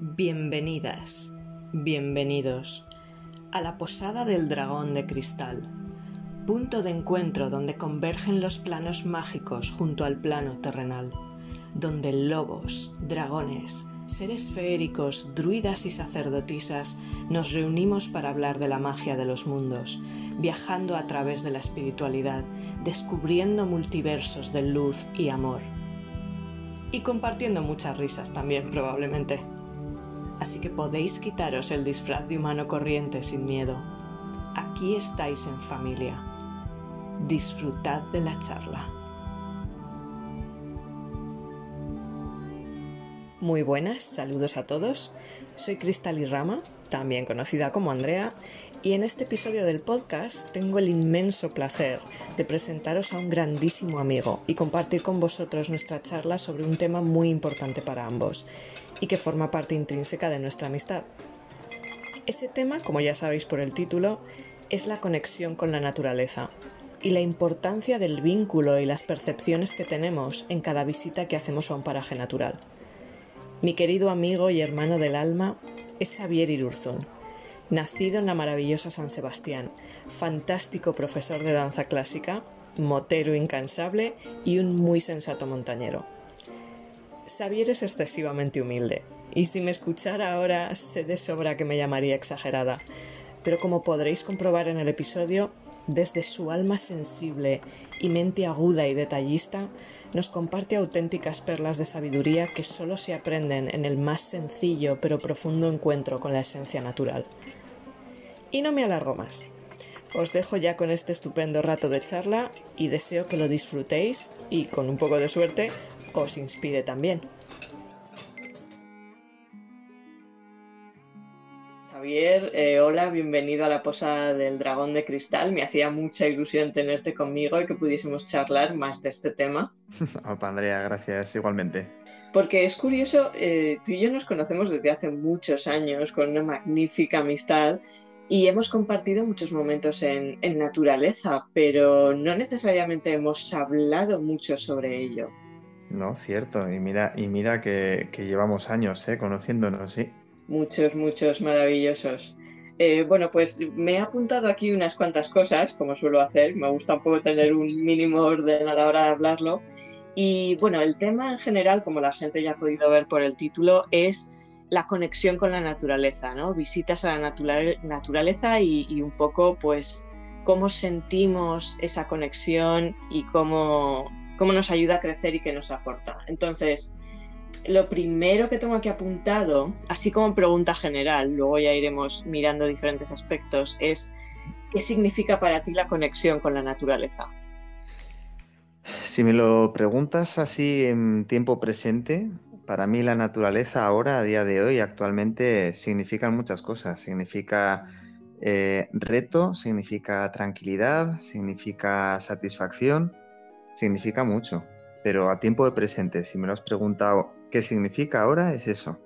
Bienvenidas, bienvenidos a la Posada del Dragón de Cristal, punto de encuentro donde convergen los planos mágicos junto al plano terrenal, donde lobos, dragones, seres feéricos, druidas y sacerdotisas nos reunimos para hablar de la magia de los mundos, viajando a través de la espiritualidad, descubriendo multiversos de luz y amor. Y compartiendo muchas risas también, probablemente así que podéis quitaros el disfraz de humano corriente sin miedo. Aquí estáis en familia. Disfrutad de la charla. Muy buenas, saludos a todos. Soy Cristal y Rama, también conocida como Andrea, y en este episodio del podcast tengo el inmenso placer de presentaros a un grandísimo amigo y compartir con vosotros nuestra charla sobre un tema muy importante para ambos, y que forma parte intrínseca de nuestra amistad. Ese tema, como ya sabéis por el título, es la conexión con la naturaleza y la importancia del vínculo y las percepciones que tenemos en cada visita que hacemos a un paraje natural. Mi querido amigo y hermano del alma es Xavier Irurzun, nacido en la maravillosa San Sebastián, fantástico profesor de danza clásica, motero incansable y un muy sensato montañero. Xavier es excesivamente humilde, y si me escuchara ahora sé de sobra que me llamaría exagerada, pero como podréis comprobar en el episodio, desde su alma sensible y mente aguda y detallista, nos comparte auténticas perlas de sabiduría que solo se aprenden en el más sencillo pero profundo encuentro con la esencia natural. Y no me alargo más. Os dejo ya con este estupendo rato de charla y deseo que lo disfrutéis y, con un poco de suerte, os inspire también. Xavier, eh, hola, bienvenido a la Posada del Dragón de Cristal. Me hacía mucha ilusión tenerte conmigo y que pudiésemos charlar más de este tema. Opa, Andrea, gracias igualmente. Porque es curioso, eh, tú y yo nos conocemos desde hace muchos años con una magnífica amistad y hemos compartido muchos momentos en, en naturaleza, pero no necesariamente hemos hablado mucho sobre ello. No, cierto. Y mira, y mira que, llevamos años ¿eh? conociéndonos, sí. Muchos, muchos maravillosos. Eh, bueno, pues me he apuntado aquí unas cuantas cosas, como suelo hacer. Me gusta un poco tener un mínimo orden a la hora de hablarlo. Y bueno, el tema en general, como la gente ya ha podido ver por el título, es la conexión con la naturaleza, ¿no? Visitas a la naturaleza y, y un poco, pues, cómo sentimos esa conexión y cómo, cómo nos ayuda a crecer y qué nos aporta. Entonces, lo primero que tengo aquí apuntado, así como pregunta general, luego ya iremos mirando diferentes aspectos, es ¿qué significa para ti la conexión con la naturaleza? Si me lo preguntas así en tiempo presente, para mí la naturaleza ahora, a día de hoy, actualmente, significa muchas cosas. Significa eh, reto, significa tranquilidad, significa satisfacción, significa mucho, pero a tiempo de presente, si me lo has preguntado qué significa ahora, es eso.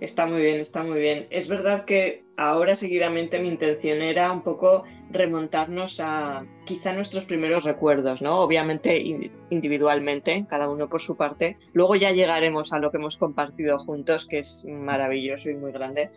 Está muy bien, está muy bien. Es verdad que ahora seguidamente mi intención era un poco remontarnos a quizá nuestros primeros recuerdos, ¿no? Obviamente individualmente, cada uno por su parte. Luego ya llegaremos a lo que hemos compartido juntos, que es maravilloso y muy grande.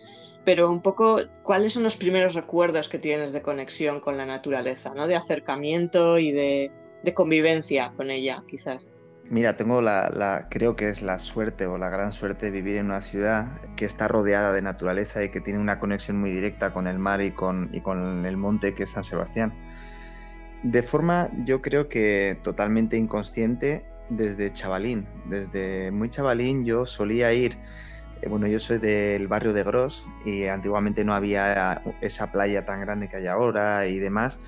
Pero un poco, ¿cuáles son los primeros recuerdos que tienes de conexión con la naturaleza, ¿no? De acercamiento y de, de convivencia con ella, quizás. Mira, tengo la, creo que es la suerte o la gran suerte de vivir en una ciudad que está rodeada de naturaleza y que tiene una conexión muy directa con el mar y con, y con el monte que es San Sebastián. De forma, yo creo que totalmente inconsciente desde chavalín. Desde muy chavalín yo solía ir, eh, bueno, yo soy del barrio de Gros y antiguamente no había esa playa tan grande que hay ahora y demás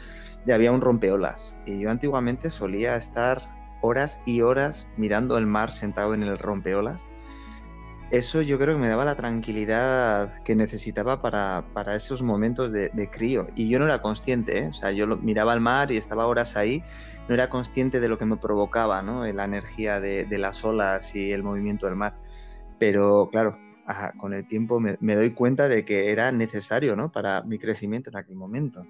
y había un rompeolas. Y yo antiguamente solía estar horas y horas mirando el mar sentado en el rompeolas. Eso yo creo que me daba la tranquilidad que necesitaba para, esos momentos de, crío. Y yo no era consciente, ¿eh? o sea, yo miraba al mar y estaba horas ahí, no era consciente de lo que me provocaba, ¿no? La energía de, las olas y el movimiento del mar. Pero claro, con el tiempo me, doy cuenta de que era necesario, ¿no? Para mi crecimiento en aquel momento.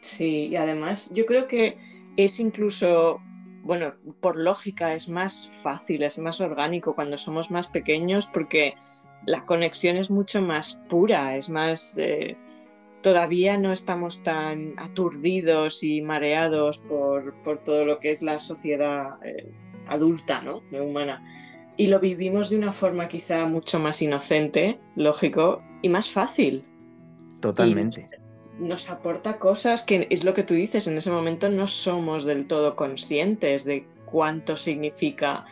Sí, y además yo creo que es incluso bueno, por lógica es más fácil, es más orgánico cuando somos más pequeños porque la conexión es mucho más pura, es más... Eh, todavía no estamos tan aturdidos y mareados por, todo lo que es la sociedad eh, adulta, ¿no? Humana. Y lo vivimos de una forma quizá mucho más inocente, lógico, y más fácil. Totalmente. Nos aporta cosas que es lo que tú dices, en ese momento no somos del todo conscientes de cuánto significa.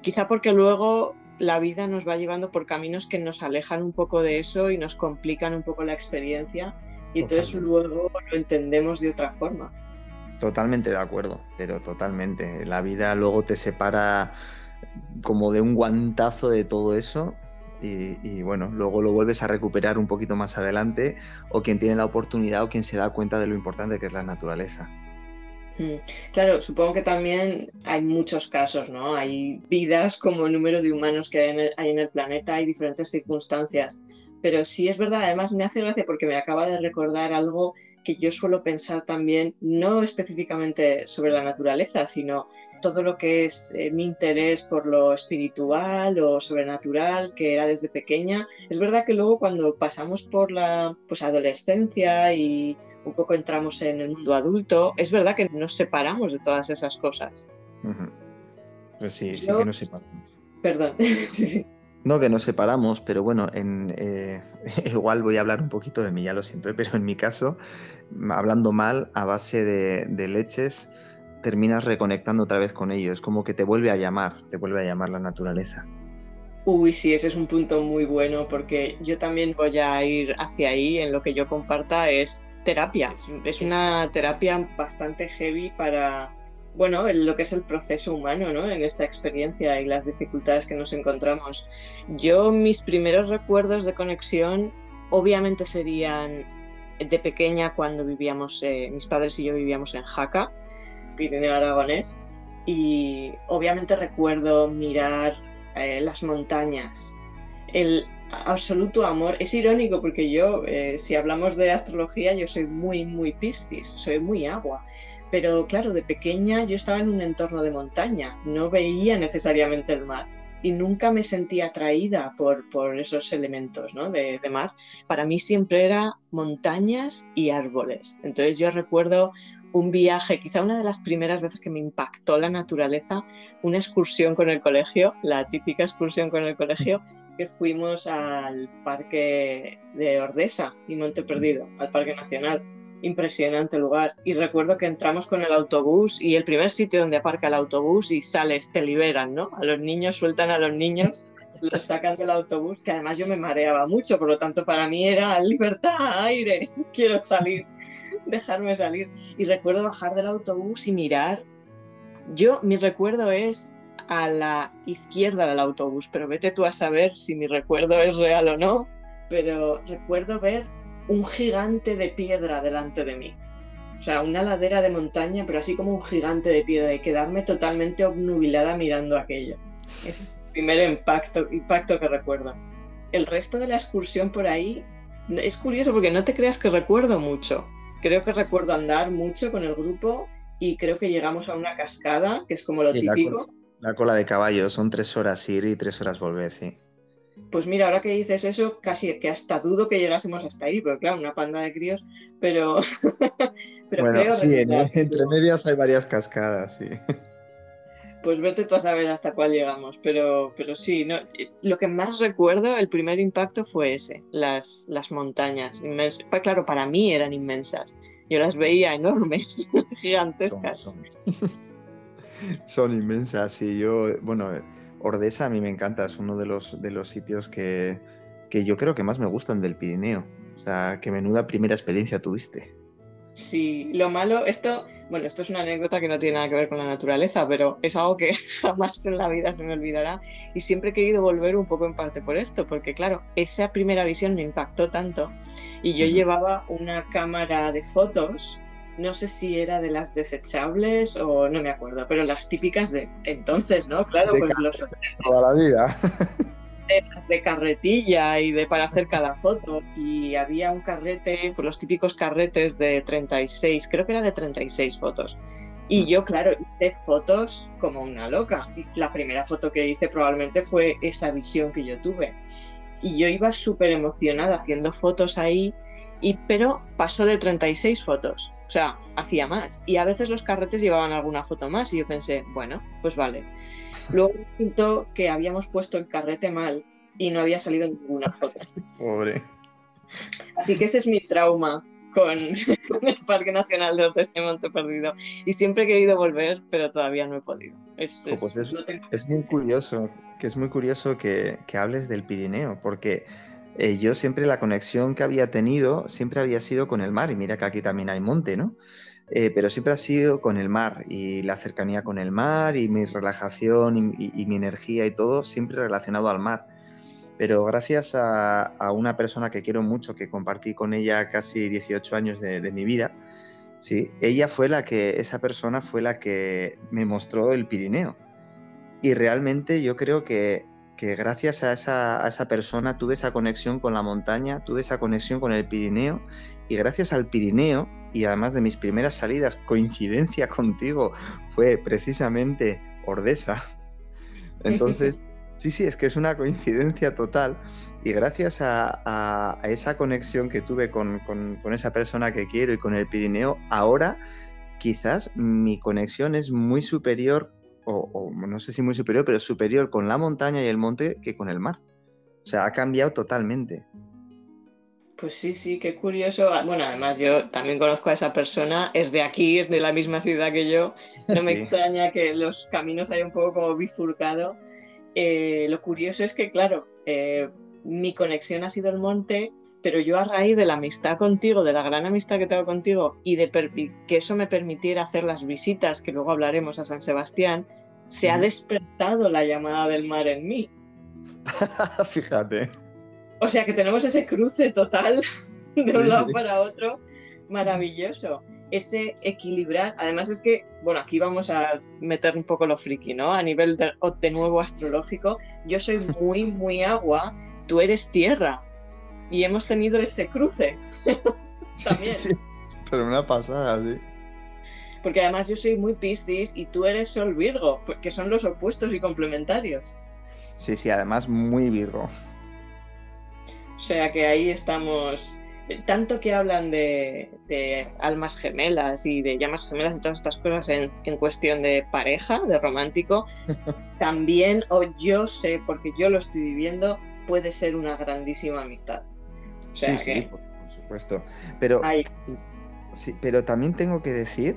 Quizá porque luego la vida nos va llevando por caminos que nos alejan un poco de eso y nos complican un poco la experiencia y entonces luego lo entendemos de otra forma. Totalmente de acuerdo, pero totalmente. La vida luego te separa como de un guantazo de todo eso y, bueno, luego lo vuelves a recuperar un poquito más adelante o quien tiene la oportunidad o quien se da cuenta de lo importante que es la naturaleza. Hmm. Claro, supongo que también hay muchos casos, ¿no? Hay vidas como el número de humanos que hay hay en el planeta, hay diferentes circunstancias pero sí es verdad, además me hace gracia porque me acaba de recordar algo que yo suelo pensar también, no específicamente sobre la naturaleza, sino todo lo que es eh, mi interés por lo espiritual o sobrenatural, que era desde pequeña. Es verdad que luego cuando pasamos por la pues, adolescencia y un poco entramos en el mundo adulto, es verdad que nos separamos de todas esas cosas. Pues sí, sí que nos separamos. Perdón. sí, sí. No, que nos separamos, pero bueno, en, eh, igual voy a hablar un poquito de mí, ya lo siento, ¿eh? pero en mi caso, hablando mal, a base de, leches, terminas reconectando otra vez con ellos, como que te vuelve a llamar, te vuelve a llamar la naturaleza. Uy, sí, ese es un punto muy bueno porque yo también voy a ir hacia ahí en lo que yo comparta es terapia. Es una terapia bastante heavy para, bueno, lo que es el proceso humano, ¿no? En esta experiencia y las dificultades que nos encontramos. Yo, mis primeros recuerdos de conexión, obviamente serían de pequeña cuando vivíamos, eh, mis padres y yo vivíamos en Jaca, Pirineo Aragonés, y obviamente recuerdo mirar eh, las montañas, el absoluto amor. Es irónico porque yo, eh, si hablamos de astrología, yo soy muy, muy piscis, soy muy agua pero claro, de pequeña yo estaba en un entorno de montaña, no veía necesariamente el mar y nunca me sentía atraída por, por esos elementos ¿no? de, de, mar. Para mí siempre era montañas y árboles. Entonces yo recuerdo un viaje, quizá una de las primeras veces que me impactó la naturaleza, una excursión con el colegio, la típica excursión con el colegio, que fuimos al parque de Ordesa y Monte Perdido, al Parque Nacional impresionante lugar. Y recuerdo que entramos con el autobús y el primer sitio donde aparca el autobús y sales, te liberan, ¿no? A los niños, sueltan a los niños, los sacan del autobús, que además yo me mareaba mucho, por lo tanto para mí era libertad, aire, quiero salir, dejarme salir. Y recuerdo bajar del autobús y mirar. Yo, mi recuerdo es a la izquierda del autobús, pero vete tú a saber si mi recuerdo es real o no. Pero recuerdo ver un gigante de piedra delante de mí. O sea, una ladera de montaña, pero así como un gigante de piedra y quedarme totalmente obnubilada mirando aquello. Es el primer impacto, impacto que recuerdo. El resto de la excursión por ahí es curioso porque no te creas que recuerdo mucho. Creo que recuerdo andar mucho con el grupo y creo que llegamos a una cascada, que es como lo típico. La cola, de caballo, son tres horas ir y tres horas volver, sí. Pues mira, ahora que dices eso, casi que hasta dudo que llegásemos hasta ahí, pero claro, una panda de críos, pero, pero bueno, Sí, entre medias hay varias cascadas, sí. Pues vete tú a saber hasta cuál llegamos, pero, pero sí, no, lo que más recuerdo, el primer impacto fue ese, las, las montañas. Claro, para mí eran inmensas. Yo las veía enormes, gigantescas. Son, son inmensas, sí. Yo, bueno, Ordesa a mí me encanta, es uno de los, de los sitios que, yo creo que más me gustan del Pirineo. O sea, qué menuda primera experiencia tuviste. Sí, lo malo, esto, bueno, esto es una anécdota que no tiene nada que ver con la naturaleza, pero es algo que jamás en la vida se me olvidará y siempre he querido volver un poco en parte por esto, porque claro, esa primera visión me impactó tanto y yo llevaba una cámara de fotos no sé si era de las desechables o no me acuerdo, pero las típicas de entonces, ¿no? Claro, pues los... Toda la vida. De, carretilla y de para hacer cada foto. Y había un carrete, pues los típicos carretes de 36, creo que era de 36 fotos. Y yo, claro, hice fotos como una loca. La primera foto que hice probablemente fue esa visión que yo tuve. Y yo iba súper emocionada haciendo fotos ahí, y, pero pasó de 36 fotos. O sea, hacía más. Y a veces los carretes llevaban alguna foto más y yo pensé, bueno, pues vale. Luego resultó que habíamos puesto el carrete mal y no había salido ninguna foto. Pobre. Así que ese es mi trauma con, el Parque Nacional de Ortes de Monte Perdido. Y siempre he querido volver, pero todavía no he podido. Es, pues es, muy curioso, que es muy curioso que, que hables del Pirineo, porque eh, yo siempre la conexión que había tenido siempre había sido con el mar, y mira que aquí también hay monte, ¿no? Eh, pero siempre ha sido con el mar y la cercanía con el mar y mi relajación y mi energía y todo siempre relacionado al mar pero gracias a, una persona que quiero mucho, que compartí con ella casi 18 años de, mi vida, ¿sí? ella fue la que, esa persona fue la que me mostró el Pirineo. Y realmente yo creo que, gracias a esa, a esa persona tuve esa conexión con la montaña, tuve esa conexión con el Pirineo, y gracias al Pirineo, y además de mis primeras salidas, coincidencia contigo, fue precisamente Ordesa. Entonces... Sí, sí, es que es una coincidencia total y gracias a, esa conexión que tuve con, esa persona que quiero y con el Pirineo, ahora quizás mi conexión es muy superior, o, no sé si muy superior, pero superior con la montaña y el monte que con el mar. O sea, ha cambiado totalmente. Pues sí, sí, qué curioso. Ah, bueno, además yo también conozco a esa persona, es de aquí, es de la misma ciudad que yo. No me extraña que los caminos hayan un poco como bifurcado. Eh, lo curioso es que, claro, eh, mi conexión ha sido el monte, pero yo a raíz de la amistad contigo, de la gran amistad que tengo contigo y de que eso me permitiera hacer las visitas, que luego hablaremos a San Sebastián, se ha despertado la llamada del mar en mí. Fíjate. O sea que tenemos ese cruce total de un lado para otro maravilloso ese equilibrar. Además es que, bueno, aquí vamos a meter un poco lo friki, ¿no? A nivel de, de nuevo astrológico, yo soy muy, muy agua, tú eres tierra. Y hemos tenido ese cruce. También. Sí, pero una pasada, sí. Porque además yo soy muy Piscis y tú eres Sol Virgo, que son los opuestos y complementarios. Sí, sí, además muy Virgo. O sea que ahí estamos tanto que hablan de, almas gemelas y de llamas gemelas y todas estas cosas en, cuestión de pareja, de romántico, también, o yo sé, porque yo lo estoy viviendo, puede ser una grandísima amistad. Sí, sí, por, supuesto. Pero, sí, pero también tengo que decir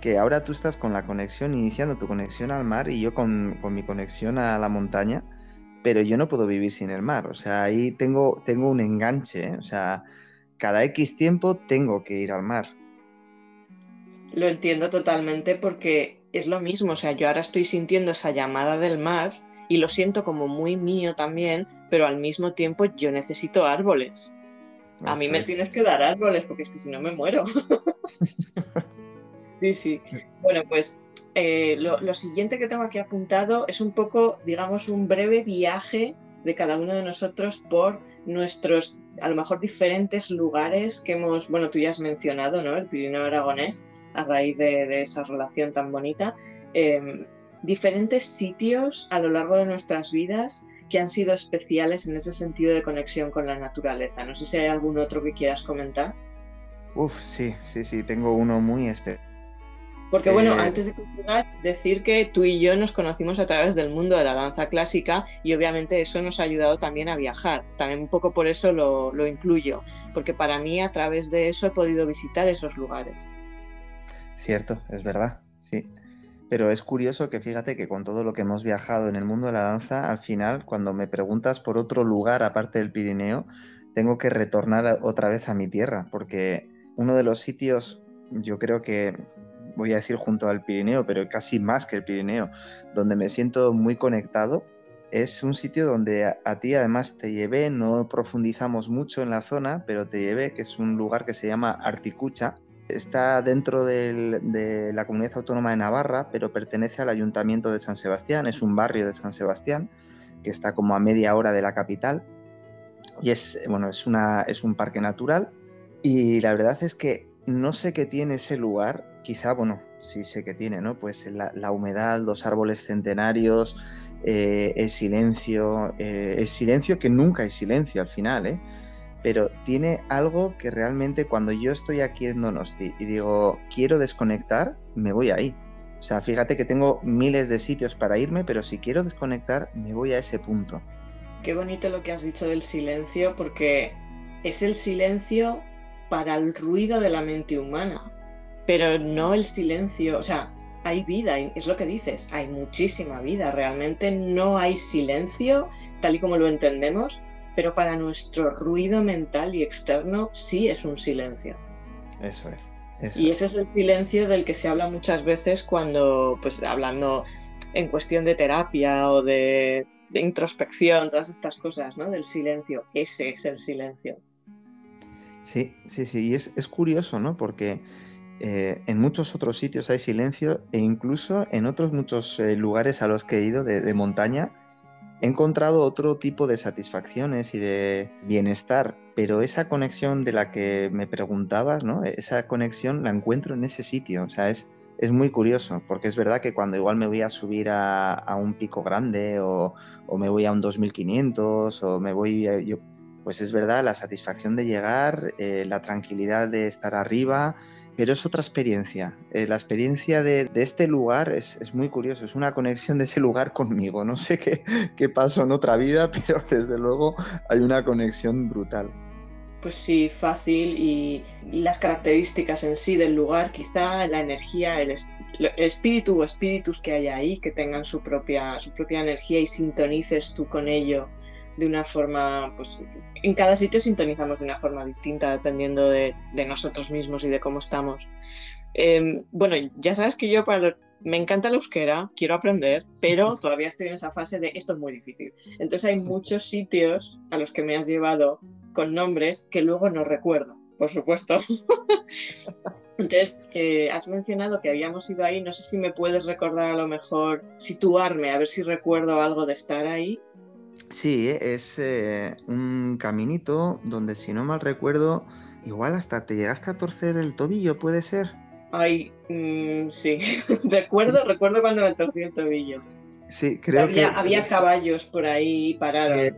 que ahora tú estás con la conexión, iniciando tu conexión al mar y yo con, con mi conexión a la montaña, pero yo no puedo vivir sin el mar. O sea, ahí tengo, tengo un enganche. ¿eh? O sea, cada X tiempo tengo que ir al mar. Lo entiendo totalmente porque es lo mismo, o sea, yo ahora estoy sintiendo esa llamada del mar y lo siento como muy mío también, pero al mismo tiempo yo necesito árboles. A mí me tienes que dar árboles porque es que si no me muero. sí, sí. Bueno, pues eh, lo, lo, siguiente que tengo aquí apuntado es un poco, digamos, un breve viaje de cada uno de nosotros por nuestros, a lo mejor, diferentes lugares que hemos, bueno, tú ya has mencionado, ¿no? El Pirineo Aragonés, a raíz de, esa relación tan bonita. Em, diferentes sitios a lo largo de nuestras vidas que han sido especiales en ese sentido de conexión con la naturaleza. No sé si hay algún otro que quieras comentar. Uf, sí, sí, sí, tengo uno muy especial porque bueno, eh, antes de continuar, decir que tú y yo nos conocimos a través del mundo de la danza clásica y obviamente eso nos ha ayudado también a viajar. También un poco por eso lo, lo incluyo, porque para mí a través de eso he podido visitar esos lugares. Cierto, es verdad, sí. Pero es curioso que fíjate que con todo lo que hemos viajado en el mundo de la danza, al final, cuando me preguntas por otro lugar aparte del Pirineo, tengo que retornar otra vez a mi tierra, porque uno de los sitios, yo creo que voy a decir junto al Pirineo, pero casi más que el Pirineo, donde me siento muy conectado. Es un sitio donde a, ti además te llevé, no profundizamos mucho en la zona, pero te llevé, que es un lugar que se llama Articucha. Está dentro de la comunidad autónoma de Navarra, pero pertenece al ayuntamiento de San Sebastián, es un barrio de San Sebastián, que está como a media hora de la capital. Y es, bueno, es, una, es un parque natural. Y la verdad es que no sé qué tiene ese lugar, quizá, bueno, sí sé que tiene, ¿no? Pues la, humedad, los árboles centenarios, eh, el silencio, eh, el silencio que nunca es silencio al final, ¿eh? Pero tiene algo que realmente cuando yo estoy aquí en Donosti y digo, quiero desconectar, me voy ahí. O sea, fíjate que tengo miles de sitios para irme, pero si quiero desconectar, me voy a ese punto. Qué bonito lo que has dicho del silencio, porque es el silencio para el ruido de la mente humana, pero no el silencio, o sea, hay vida, es lo que dices, hay muchísima vida, realmente no hay silencio tal y como lo entendemos, pero para nuestro ruido mental y externo sí es un silencio. Eso es. y ese es el silencio del que se habla muchas veces cuando, pues hablando en cuestión de terapia o de, de introspección, todas estas cosas, ¿no? Del silencio. Ese es el silencio. Sí, sí, sí. Y es, curioso, ¿no? Porque eh, en muchos otros sitios hay silencio e incluso en otros muchos eh, lugares a los que he ido de, montaña he encontrado otro tipo de satisfacciones y de bienestar, pero esa conexión de la que me preguntabas, ¿no? Esa conexión la encuentro en ese sitio, o sea, es, es muy curioso, porque es verdad que cuando igual me voy a subir a, un pico grande o, me voy a un 2500 o me voy, a, yo pues es verdad, la satisfacción de llegar, eh, la tranquilidad de estar arriba, pero es otra experiencia. Eh, la experiencia de, este lugar es, muy curioso, es una conexión de ese lugar conmigo. No sé qué, qué pasó en otra vida, pero desde luego hay una conexión brutal. Pues sí, fácil y las características en sí del lugar, quizá la energía, el, espíritu o espíritus que hay ahí, que tengan su propia, su propia energía y sintonices tú con ello de una forma, pues en cada sitio sintonizamos de una forma distinta dependiendo de, nosotros mismos y de cómo estamos. Em, bueno, ya sabes que yo para, me encanta la euskera, quiero aprender, pero todavía estoy en esa fase de esto es muy difícil. Entonces hay muchos sitios a los que me has llevado con nombres que luego no recuerdo, por supuesto. Entonces, eh, has mencionado que habíamos ido ahí, no sé si me puedes recordar a lo mejor, situarme, a ver si recuerdo algo de estar ahí Sí, es eh, un caminito donde, si no mal recuerdo, igual hasta te llegaste a torcer el tobillo, ¿puede ser? Ay, mm, sí, recuerdo, recuerdo cuando me torcí el tobillo. Sí, creo que... Había caballos por ahí parados. Eh,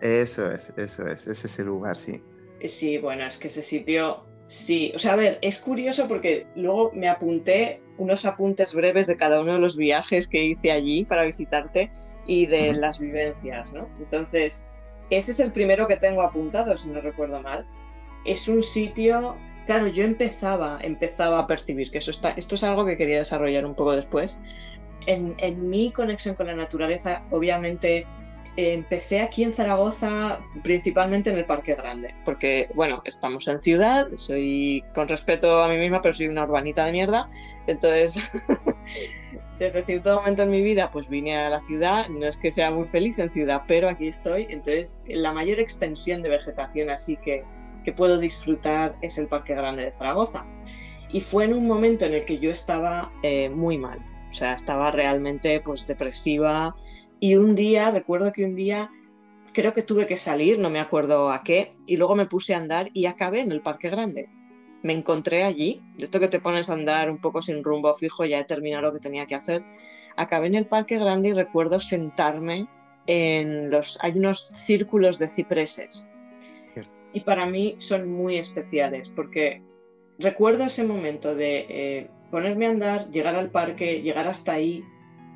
eso es, eso es, es ese lugar, sí. Sí, bueno, es que ese sitio, sí, o sea, a ver, es curioso porque luego me apunté unos apuntes breves de cada uno de los viajes que hice allí para visitarte y de las vivencias, ¿no? Entonces, ese es el primero que tengo apuntado, si no recuerdo mal. Es un sitio, claro, yo empezaba, empezaba a percibir que eso está, esto es algo que quería desarrollar un poco después. En, en mi conexión con la naturaleza, obviamente empecé aquí en Zaragoza principalmente en el Parque Grande, porque bueno, estamos en ciudad, soy con respeto a mí misma, pero soy una urbanita de mierda, entonces desde cierto momento en mi vida pues vine a la ciudad, no es que sea muy feliz en ciudad, pero aquí estoy, entonces la mayor extensión de vegetación así que, que puedo disfrutar es el Parque Grande de Zaragoza. Y fue en un momento en el que yo estaba eh, muy mal, o sea, estaba realmente pues depresiva, y un día, recuerdo que un día creo que tuve que salir, no me acuerdo a qué, y luego me puse a andar y acabé en el Parque Grande. Me encontré allí, de esto que te pones a andar un poco sin rumbo fijo, ya he terminado lo que tenía que hacer. Acabé en el Parque Grande y recuerdo sentarme en los... Hay unos círculos de cipreses. Y para mí son muy especiales, porque recuerdo ese momento de eh, ponerme a andar, llegar al parque, llegar hasta ahí,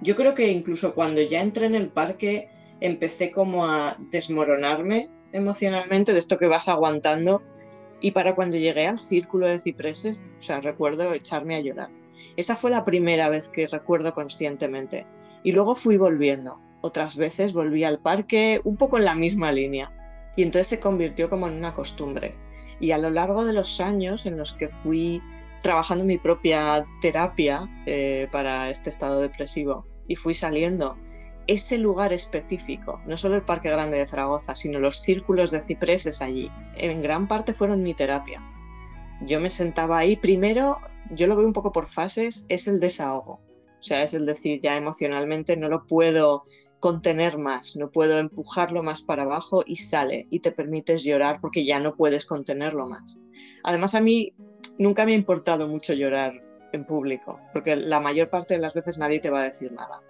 yo creo que incluso cuando ya entré en el parque empecé como a desmoronarme emocionalmente de esto que vas aguantando y para cuando llegué al círculo de cipreses, o sea, recuerdo echarme a llorar. Esa fue la primera vez que recuerdo conscientemente. Y luego fui volviendo. Otras veces volví al parque un poco en la misma línea. Y entonces se convirtió como en una costumbre. Y a lo largo de los años en los que fui trabajando mi propia terapia eh, para este estado depresivo y fui saliendo. Ese lugar específico, no solo el Parque Grande de Zaragoza, sino los círculos de cipreses allí, en gran parte fueron mi terapia. Yo me sentaba ahí, primero, yo lo veo un poco por fases, es el desahogo. O sea, es el decir, ya emocionalmente no lo puedo contener más, no puedo empujarlo más para abajo y sale y te permites llorar porque ya no puedes contenerlo más. Además, a mí nunca me ha importado mucho llorar en público, porque la mayor parte de las veces nadie te va a decir nada.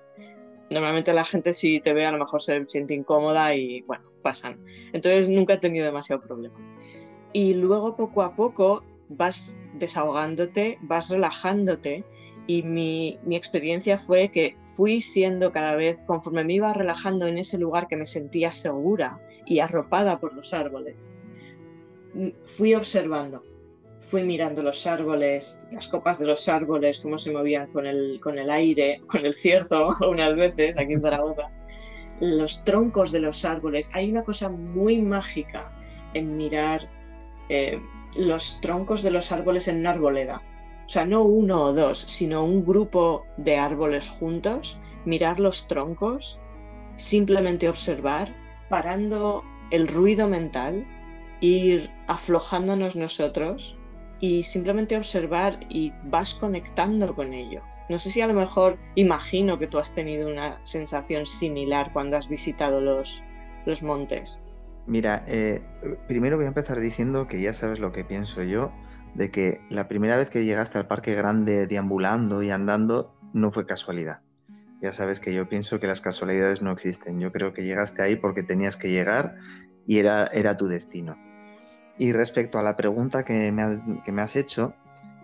Normalmente la gente si te ve a lo mejor se siente incómoda y bueno, pasan. Entonces nunca he tenido demasiado problema. Y luego poco a poco vas desahogándote, vas relajándote y mi, mi, experiencia fue que fui siendo cada vez, conforme me iba relajando en ese lugar que me sentía segura y arropada por los árboles, fui observando, fui mirando los árboles, las copas de los árboles, cómo se movían con el, con el aire, con el cierzo, unas veces aquí en Zaragoza, los troncos de los árboles. Hay una cosa muy mágica en mirar eh, los troncos de los árboles en una arboleda o sea, no uno o dos, sino un grupo de árboles juntos, mirar los troncos, simplemente observar, parando el ruido mental, ir aflojándonos nosotros y simplemente observar y vas conectando con ello. No sé si a lo mejor imagino que tú has tenido una sensación similar cuando has visitado los, los montes. Mira, eh, primero voy a empezar diciendo que ya sabes lo que pienso yo de que la primera vez que llegaste al parque grande deambulando y andando no fue casualidad. Ya sabes que yo pienso que las casualidades no existen. Yo creo que llegaste ahí porque tenías que llegar y era, era tu destino. Y respecto a la pregunta que me has, que me has hecho,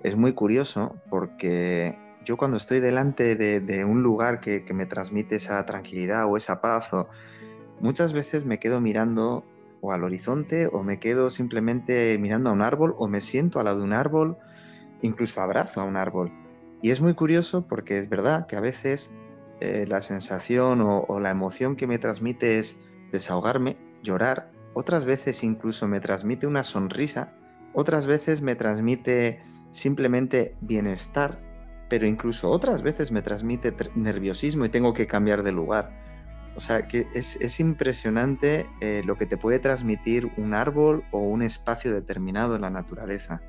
es muy curioso porque yo cuando estoy delante de, un lugar que, me transmite esa tranquilidad o esa paz, o, muchas veces me quedo mirando o al horizonte o me quedo simplemente mirando a un árbol o me siento al lado de un árbol, incluso abrazo a un árbol. Y es muy curioso porque es verdad que a veces eh, la sensación o, la emoción que me transmite es desahogarme, llorar, otras veces incluso me transmite una sonrisa, otras veces me transmite simplemente bienestar, pero incluso otras veces me transmite nerviosismo y tengo que cambiar de lugar. O sea, que es, impresionante eh, lo que te puede transmitir un árbol o un espacio determinado en la naturaleza.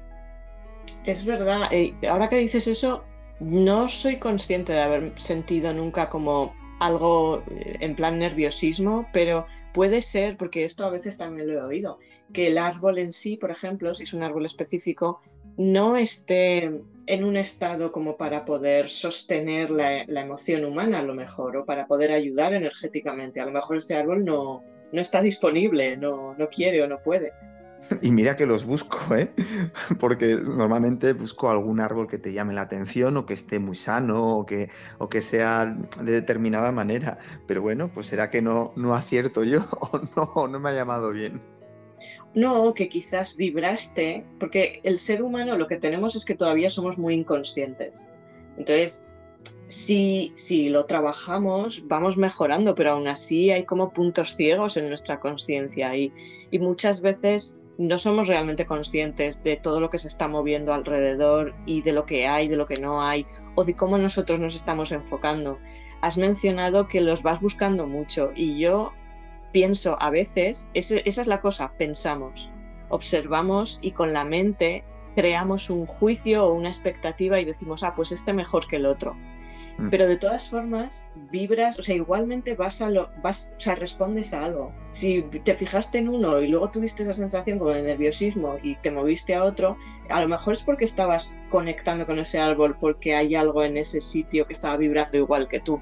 Es verdad. Eh, ahora que dices eso, no soy consciente de haber sentido nunca como algo eh, en plan nerviosismo, pero puede ser, porque esto a veces también lo he oído, que el árbol en sí, por ejemplo, si es un árbol específico, no esté en un estado como para poder sostener la, emoción humana a lo mejor o para poder ayudar energéticamente. A lo mejor ese árbol no, no está disponible, no, no quiere o no puede. Y mira que los busco, ¿eh? Porque normalmente busco algún árbol que te llame la atención o que esté muy sano o que, o que sea de determinada manera. Pero bueno, pues será que no, no acierto yo o no, no me ha llamado bien. No, que quizás vibraste, porque el ser humano lo que tenemos es que todavía somos muy inconscientes. Entonces, si, si lo trabajamos, vamos mejorando, pero aún así hay como puntos ciegos en nuestra conciencia y, y muchas veces no somos realmente conscientes de todo lo que se está moviendo alrededor y de lo que hay, de lo que no hay, o de cómo nosotros nos estamos enfocando. Has mencionado que los vas buscando mucho y yo pienso a veces, esa es la cosa, pensamos, observamos y con la mente creamos un juicio o una expectativa y decimos, ah, pues este mejor que el otro. Mm. Pero de todas formas, vibras, o sea, igualmente vas a lo, vas, o sea, respondes a algo. Si te fijaste en uno y luego tuviste esa sensación como de nerviosismo y te moviste a otro, a lo mejor es porque estabas conectando con ese árbol, porque hay algo en ese sitio que estaba vibrando igual que tú.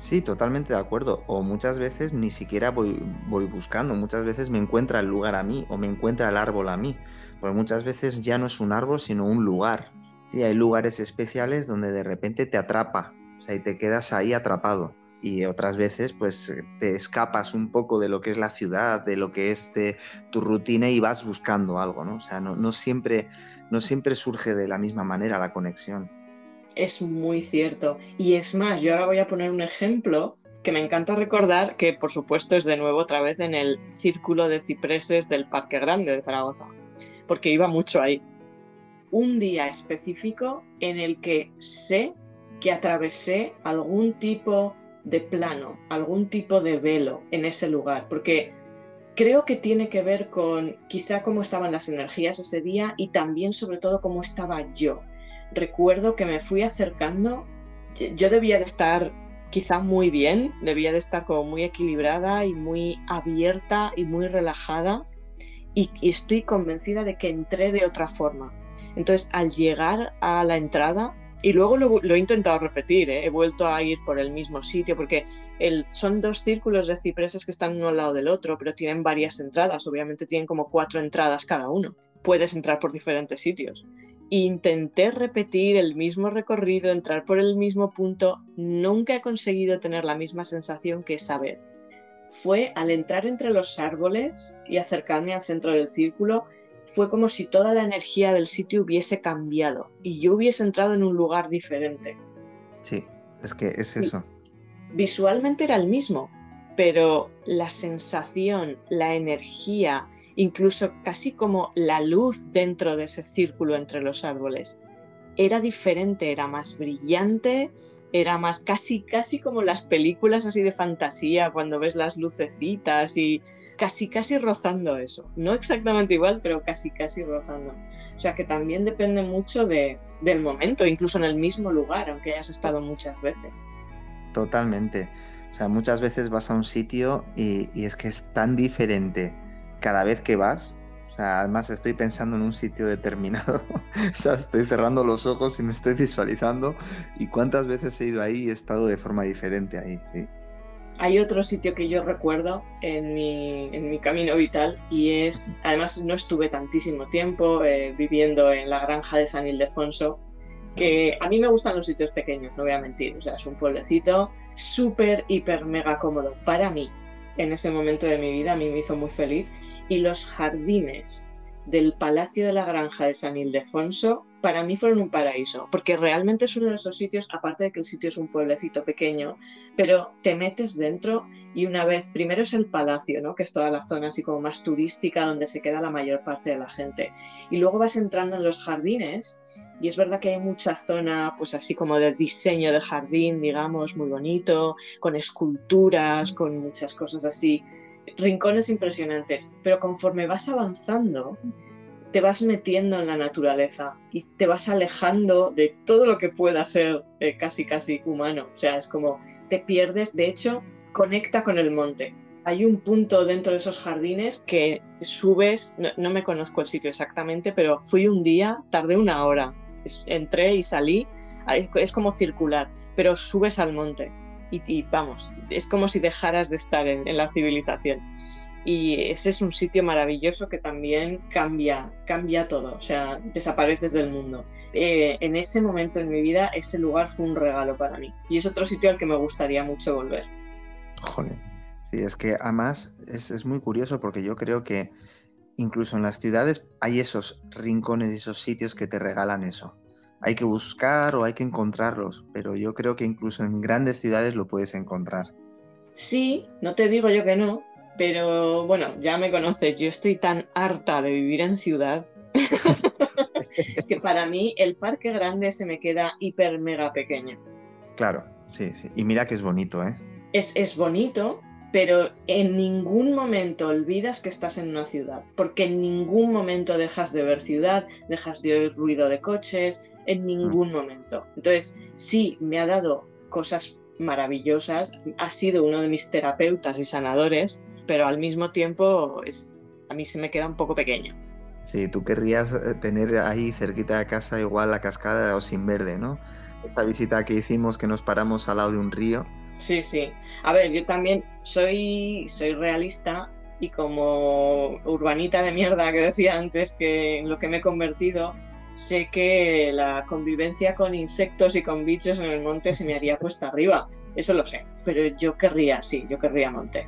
Sí, totalmente de acuerdo. O muchas veces ni siquiera voy, voy, buscando, muchas veces me encuentra el lugar a mí o me encuentra el árbol a mí. Porque muchas veces ya no es un árbol, sino un lugar. Sí, hay lugares especiales donde de repente te atrapa, o sea, y te quedas ahí atrapado. Y otras veces, pues te escapas un poco de lo que es la ciudad, de lo que es tu rutina y vas buscando algo, ¿no? O sea, no, no, siempre, no siempre surge de la misma manera la conexión. Es muy cierto. Y es más, yo ahora voy a poner un ejemplo que me encanta recordar, que por supuesto es de nuevo otra vez en el círculo de cipreses del Parque Grande de Zaragoza, porque iba mucho ahí. Un día específico en el que sé que atravesé algún tipo de plano, algún tipo de velo en ese lugar, porque creo que tiene que ver con quizá cómo estaban las energías ese día y también sobre todo cómo estaba yo recuerdo que me fui acercando, yo debía de estar quizá muy bien, debía de estar como muy equilibrada y muy abierta y muy relajada y, estoy convencida de que entré de otra forma. Entonces, al llegar a la entrada, y luego lo, he intentado repetir, ¿eh? he vuelto a ir por el mismo sitio, porque son dos círculos de cipreses que están uno al lado del otro, pero tienen varias entradas, obviamente tienen como cuatro entradas cada uno. Puedes entrar por diferentes sitios. Intenté repetir el mismo recorrido, entrar por el mismo punto, nunca he conseguido tener la misma sensación que esa vez. Fue al entrar entre los árboles y acercarme al centro del círculo, fue como si toda la energía del sitio hubiese cambiado y yo hubiese entrado en un lugar diferente. Sí, es que es eso. Visualmente era el mismo, pero la sensación, la energía, incluso casi como la luz dentro de ese círculo entre los árboles, era diferente, era más brillante, era más casi, casi como las películas así de fantasía, cuando ves las lucecitas y casi, casi rozando eso. No exactamente igual, pero casi, casi rozando. O sea que también depende mucho de, del momento, incluso en el mismo lugar, aunque hayas estado muchas veces. Totalmente. O sea, muchas veces vas a un sitio y, y es que es tan diferente cada vez que vas además estoy pensando en un sitio determinado. o sea, estoy cerrando los ojos y me estoy visualizando. Y cuántas veces he ido ahí y he estado de forma diferente ahí, sí. Hay otro sitio que yo recuerdo en mi, en mi camino vital y es, además no estuve tantísimo tiempo eh, viviendo en la granja de San Ildefonso, que a mí me gustan los sitios pequeños, no voy a mentir, o sea, es un pueblecito súper, hiper, mega cómodo para mí. En ese momento de mi vida a mí me hizo muy feliz y los jardines del Palacio de la Granja de San Ildefonso para mí fueron un paraíso, porque realmente es uno de esos sitios, aparte de que el sitio es un pueblecito pequeño, pero te metes dentro y una vez, primero es el palacio, ¿no? que es toda la zona así como más turística donde se queda la mayor parte de la gente, y luego vas entrando en los jardines y es verdad que hay mucha zona, pues así como de diseño de jardín, digamos, muy bonito, con esculturas, con muchas cosas así rincones impresionantes, pero conforme vas avanzando, te vas metiendo en la naturaleza y te vas alejando de todo lo que pueda ser eh, casi casi humano. O sea, es como te pierdes, de hecho, conecta con el monte. Hay un punto dentro de esos jardines que subes, no, me conozco el sitio exactamente, pero fui un día, tardé una hora, entré y salí, es como circular, pero subes al monte y, vamos, es como si dejaras de estar en, la civilización. Y ese es un sitio maravilloso que también cambia, cambia todo, o sea, desapareces del mundo. Eh, en ese momento en mi vida, ese lugar fue un regalo para mí. Y es otro sitio al que me gustaría mucho volver. Joder. Sí, es que además es, es muy curioso porque yo creo que incluso en las ciudades hay esos rincones y esos sitios que te regalan eso hay que buscar o hay que encontrarlos, pero yo creo que incluso en grandes ciudades lo puedes encontrar. Sí, no te digo yo que no, pero bueno, ya me conoces, yo estoy tan harta de vivir en ciudad que para mí el parque grande se me queda hiper mega pequeño. Claro, sí, sí. Y mira que es bonito, ¿eh? Es, es bonito, pero en ningún momento olvidas que estás en una ciudad, porque en ningún momento dejas de ver ciudad, dejas de oír ruido de coches, en ningún momento. Entonces, sí, me ha dado cosas maravillosas, ha sido uno de mis terapeutas y sanadores, pero al mismo tiempo es, a mí se me queda un poco pequeño. Sí, tú querrías eh, tener ahí cerquita de casa igual la cascada de sin Verde, ¿no? Esta visita que hicimos que nos paramos al lado de un río. Sí, sí. A ver, yo también soy, soy realista y como urbanita de mierda que decía antes que en lo que me he convertido, sé que la convivencia con insectos y con bichos en el monte se me haría puesta arriba. Eso lo sé. Pero yo querría, sí, yo querría monte.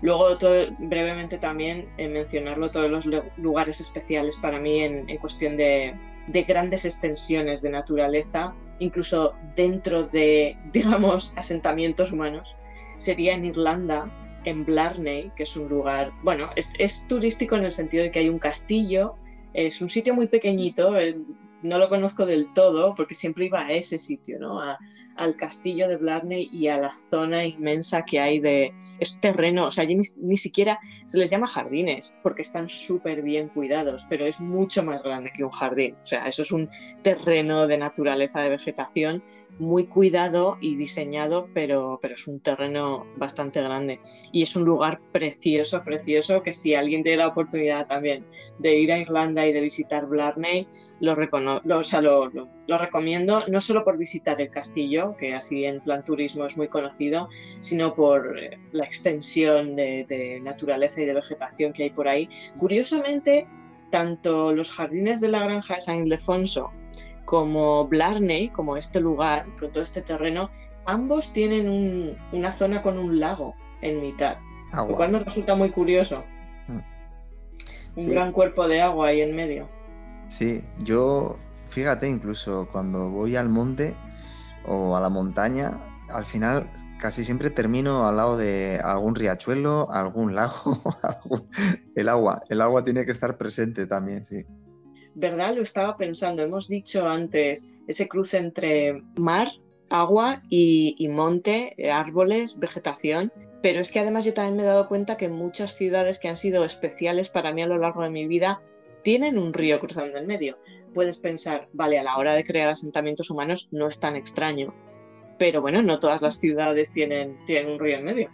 Luego, brevemente también eh, mencionarlo, todos los lugares especiales para mí en, cuestión de, de, grandes extensiones de naturaleza, incluso dentro de, digamos, asentamientos humanos, sería en Irlanda, en Blarney, que es un lugar, bueno, es turístico en el sentido de que hay un castillo es un sitio muy pequeñito, no lo conozco del todo porque siempre iba a ese sitio, ¿no? al castillo de Blarney y a la zona inmensa que hay de... Es terreno, o sea, allí ni, siquiera se les llama jardines porque están súper bien cuidados, pero es mucho más grande que un jardín. O sea, eso es un terreno de naturaleza, de vegetación muy cuidado y diseñado, pero, pero es un terreno bastante grande. Y es un lugar precioso, precioso, que si alguien tiene la oportunidad también de ir a Irlanda y de visitar Blarney, lo, lo, recomiendo, no solo por visitar el castillo, que así en plan turismo es muy conocido, sino por eh, la extensión de, naturaleza y de vegetación que hay por ahí. Curiosamente, tanto los jardines de la granja de San Ildefonso como Blarney, como este lugar, con todo este terreno, ambos tienen una zona con un lago en mitad, lo cual me resulta muy curioso. Mm. Un gran cuerpo de agua ahí en medio. Sí, yo, fíjate, incluso cuando voy al monte o a la montaña, al final casi siempre termino al lado de algún riachuelo, algún lago, el agua. El agua tiene que estar presente también, sí. ¿Verdad? Lo estaba pensando. Hemos dicho antes ese cruce entre mar, agua y, y monte, árboles, vegetación. Pero es que además yo también me he dado cuenta que muchas ciudades que han sido especiales para mí a lo largo de mi vida tienen un río cruzando en medio. Puedes pensar, vale, a la hora de crear asentamientos humanos no es tan extraño, pero bueno, no todas las ciudades tienen, tienen un río en medio,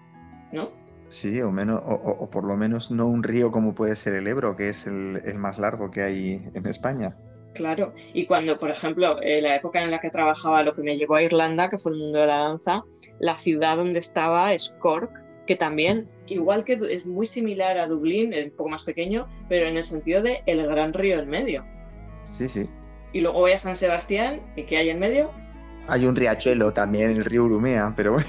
¿no? Sí, o, menos, o, por lo menos no un río como puede ser el Ebro, que es el, más largo que hay en España. Claro, y cuando, por ejemplo, en la época en la que trabajaba, lo que me llevó a Irlanda, que fue el mundo de la danza, la ciudad donde estaba es Cork, que también, igual que es muy similar a Dublín, es un poco más pequeño, pero en el sentido de el gran río en medio. Sí, sí. Y luego voy a San Sebastián, ¿y qué hay en medio? Hay un riachuelo también, el río Urumea, pero bueno.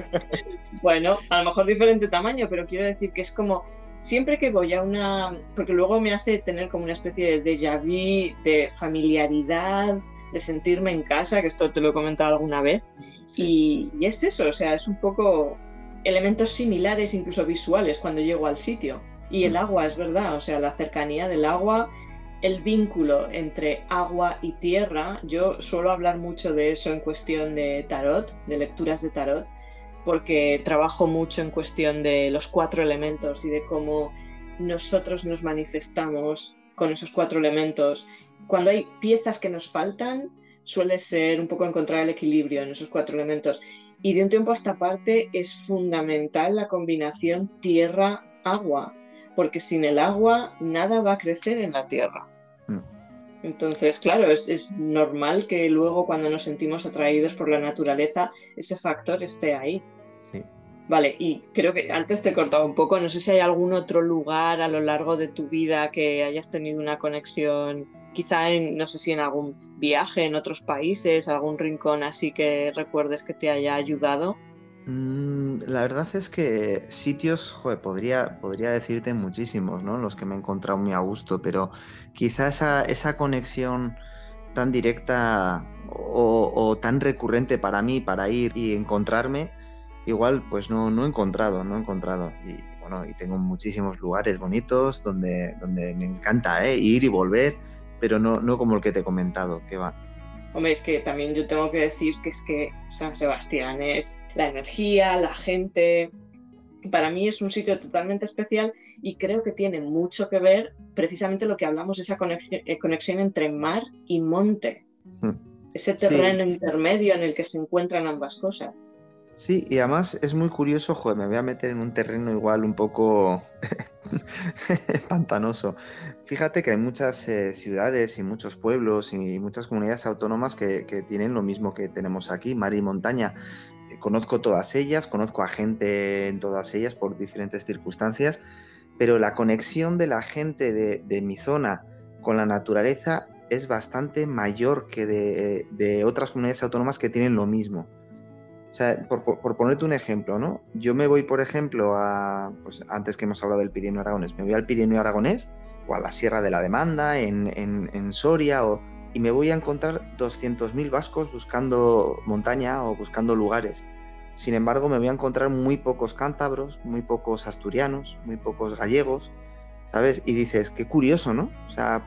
bueno, a lo mejor diferente tamaño, pero quiero decir que es como siempre que voy a una. Porque luego me hace tener como una especie de déjà vu, de familiaridad, de sentirme en casa, que esto te lo he comentado alguna vez. Y, y, es eso, o sea, es un poco elementos similares, incluso visuales, cuando llego al sitio. Y el mm. agua, es verdad, o sea, la cercanía del agua, el vínculo entre agua y tierra. Yo suelo hablar mucho de eso en cuestión de tarot, de lecturas de tarot, porque trabajo mucho en cuestión de los cuatro elementos y de cómo nosotros nos manifestamos con esos cuatro elementos. Cuando hay piezas que nos faltan, suele ser un poco encontrar el equilibrio en esos cuatro elementos. Y de un tiempo a esta parte es fundamental la combinación tierra-agua, porque sin el agua nada va a crecer en la tierra. Mm. Entonces, claro, es, normal que luego cuando nos sentimos atraídos por la naturaleza, ese factor esté ahí. Vale, y creo que antes te he cortado un poco, no sé si hay algún otro lugar a lo largo de tu vida que hayas tenido una conexión quizá en, no sé si en algún viaje en otros países, algún rincón así que recuerdes que te haya ayudado. Mm, la verdad es que sitios, podría, podría decirte muchísimos, ¿no? Los que me he encontrado muy a gusto, pero quizá esa, esa conexión tan directa o, tan recurrente para mí, para ir y encontrarme, igual pues no, no he encontrado, no he encontrado. Y bueno, y tengo muchísimos lugares bonitos donde, donde me encanta ¿eh? ir y volver pero no, no como el que te he comentado, que va. Hombre, es que también yo tengo que decir que es que San Sebastián es la energía, la gente. Para mí es un sitio totalmente especial y creo que tiene mucho que ver precisamente lo que hablamos, esa conexión, eh, conexión entre mar y monte. Hmm. Ese terreno intermedio en el que se encuentran ambas cosas. Sí, y además es muy curioso, joder, me voy a meter en un terreno igual un poco pantanoso. Fíjate que hay muchas eh, ciudades y muchos pueblos y muchas comunidades autónomas que, tienen lo mismo que tenemos aquí, mar y montaña. Eh, conozco todas ellas, conozco a gente en todas ellas por diferentes circunstancias, pero la conexión de la gente de, mi zona con la naturaleza es bastante mayor que de otras comunidades autónomas que tienen lo mismo. Sea, por, ponerte un ejemplo, ¿no? Yo me voy, por ejemplo, a, pues antes que hemos hablado del Pirineo Aragonés, me voy al Pirineo Aragonés o a la Sierra de la Demanda, en, Soria, o, y me voy a encontrar 200.000 vascos buscando montaña o buscando lugares. Sin embargo, me voy a encontrar muy pocos cántabros, muy pocos asturianos, muy pocos gallegos. ¿sabes? Y dices, qué curioso, ¿no? O sea,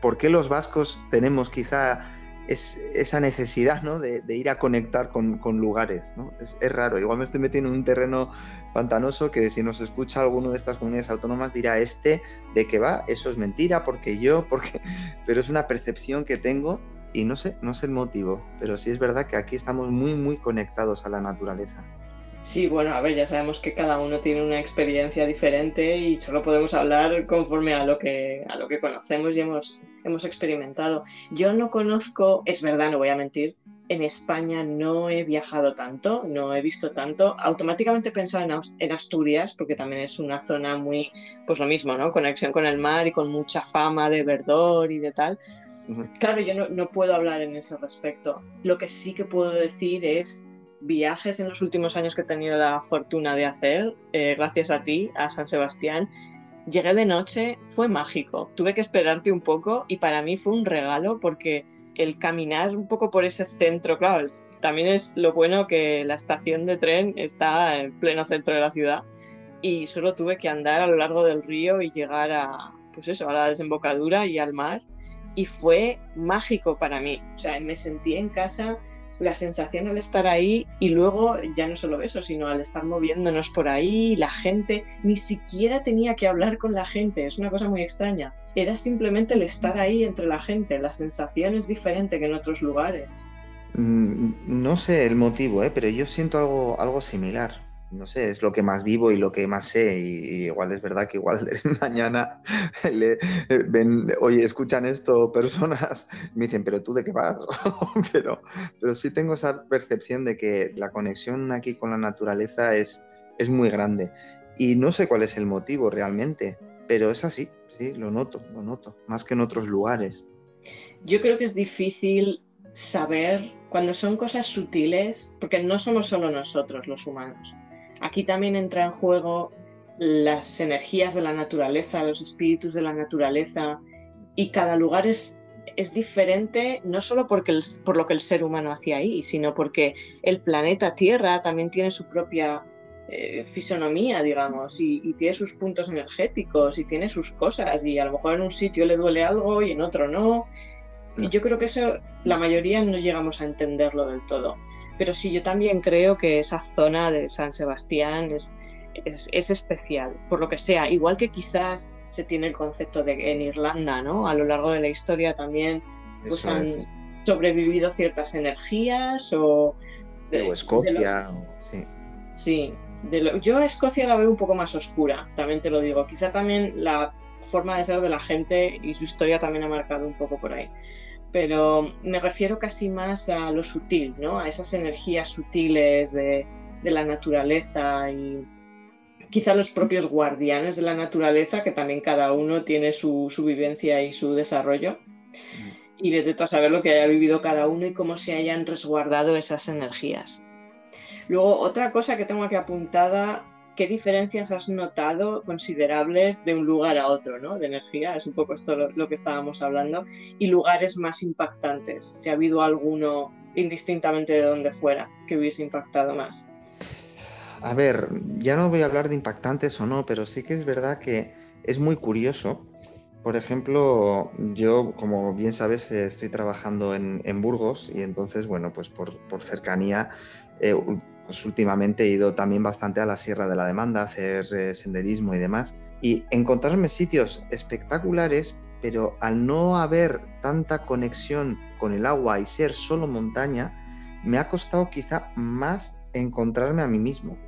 ¿por qué los vascos tenemos quizá es, esa necesidad, ¿no? De, ir a conectar con, lugares, ¿no? Es, raro. Igual me estoy metiendo en un terreno pantanoso que si nos escucha alguno de estas comunidades autónomas dirá este de qué va, eso es mentira, porque yo, porque... Pero es una percepción que tengo y no sé, no sé el motivo, pero sí es verdad que aquí estamos muy, muy conectados a la naturaleza. Sí, bueno, a ver, ya sabemos que cada uno tiene una experiencia diferente y solo podemos hablar conforme a lo que, a lo que conocemos y hemos, hemos experimentado. Yo no conozco, es verdad, no voy a mentir, en España no he viajado tanto, no he visto tanto. Automáticamente he pensado en, en, Asturias, porque también es una zona muy, pues lo mismo, ¿no? Conexión con el mar y con mucha fama de verdor y de tal. Claro, yo no, no puedo hablar en ese respecto. Lo que sí que puedo decir es viajes en los últimos años que he tenido la fortuna de hacer, eh, gracias a ti, a San Sebastián, llegué de noche, fue mágico. Tuve que esperarte un poco y para mí fue un regalo porque el caminar un poco por ese centro, claro, también es lo bueno que la estación de tren está en pleno centro de la ciudad y solo tuve que andar a lo largo del río y llegar a, pues eso, a la desembocadura y al mar y fue mágico para mí. O sea, me sentí en casa la sensación al estar ahí y luego ya no solo eso, sino al estar moviéndonos por ahí, la gente, ni siquiera tenía que hablar con la gente, es una cosa muy extraña. Era simplemente el estar ahí entre la gente, la sensación es diferente que en otros lugares. Mm, no sé el motivo, ¿eh? pero yo siento algo, algo similar no sé, es lo que más vivo y lo que más sé. Y, igual es verdad que igual mañana le, ven, oye, escuchan esto personas, me dicen, pero tú de qué vas? pero, pero sí tengo esa percepción de que la conexión aquí con la naturaleza es, es muy grande. Y no sé cuál es el motivo realmente, pero es así, sí, lo noto, lo noto, más que en otros lugares. Yo creo que es difícil saber cuando son cosas sutiles, porque no somos solo nosotros los humanos. Aquí también entra en juego las energías de la naturaleza, los espíritus de la naturaleza, y cada lugar es, es diferente no solo porque por lo que el ser humano hacía ahí, sino porque el planeta Tierra también tiene su propia eh, fisonomía, digamos, y, y, tiene sus puntos energéticos y tiene sus cosas, y a lo mejor en un sitio le duele algo y en otro no. Y yo creo que eso la mayoría no llegamos a entenderlo del todo. Pero sí, yo también creo que esa zona de San Sebastián es, es, especial, por lo que sea, igual que quizás se tiene el concepto de en Irlanda, ¿no? A lo largo de la historia también pues, han sobrevivido ciertas energías o... De, o Escocia, sí. Sí, yo a Escocia la veo un poco más oscura, también te lo digo. Quizá también la forma de ser de la gente y su historia también ha marcado un poco por ahí pero me refiero casi más a lo sutil, ¿no? A esas energías sutiles de, la naturaleza y quizá los propios guardianes de la naturaleza, que también cada uno tiene su, vivencia y su desarrollo. Y de a saber lo que haya vivido cada uno y cómo se hayan resguardado esas energías. Luego, otra cosa que tengo aquí apuntada ¿qué diferencias has notado considerables de un lugar a otro, ¿no? De energía, es un poco esto lo, que estábamos hablando, y lugares más impactantes, si ha habido alguno indistintamente de donde fuera que hubiese impactado más. A ver, ya no voy a hablar de impactantes o no, pero sí que es verdad que es muy curioso. Por ejemplo, yo, como bien sabes, estoy trabajando en, Burgos y entonces, bueno, pues por, cercanía, eh, pues últimamente he ido también bastante a la Sierra de la Demanda a hacer eh, senderismo y demás. Y encontrarme sitios espectaculares, pero al no haber tanta conexión con el agua y ser solo montaña, me ha costado quizá más encontrarme a mí mismo.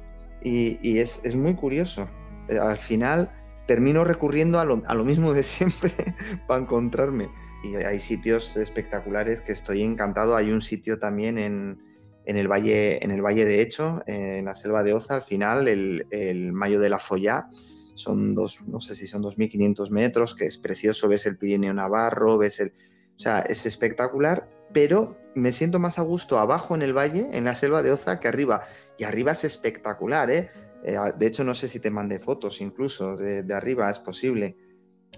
Y, es, muy curioso. Eh, al final termino recurriendo a lo, a lo mismo de siempre para encontrarme. Y hay sitios espectaculares que estoy encantado. Hay un sitio también en, en el valle, en el valle de Hecho, en la selva de Oza, al final, el, el Mayo de la Follá, son dos, no sé si son 2.500 metros, que es precioso, ves el Pirineo Navarro, ves el... O sea, es espectacular, pero me siento más a gusto abajo en el valle, en la selva de Oza, que arriba. Y arriba es espectacular, ¿eh? eh de hecho, no sé si te mandé fotos incluso de, de arriba, es posible.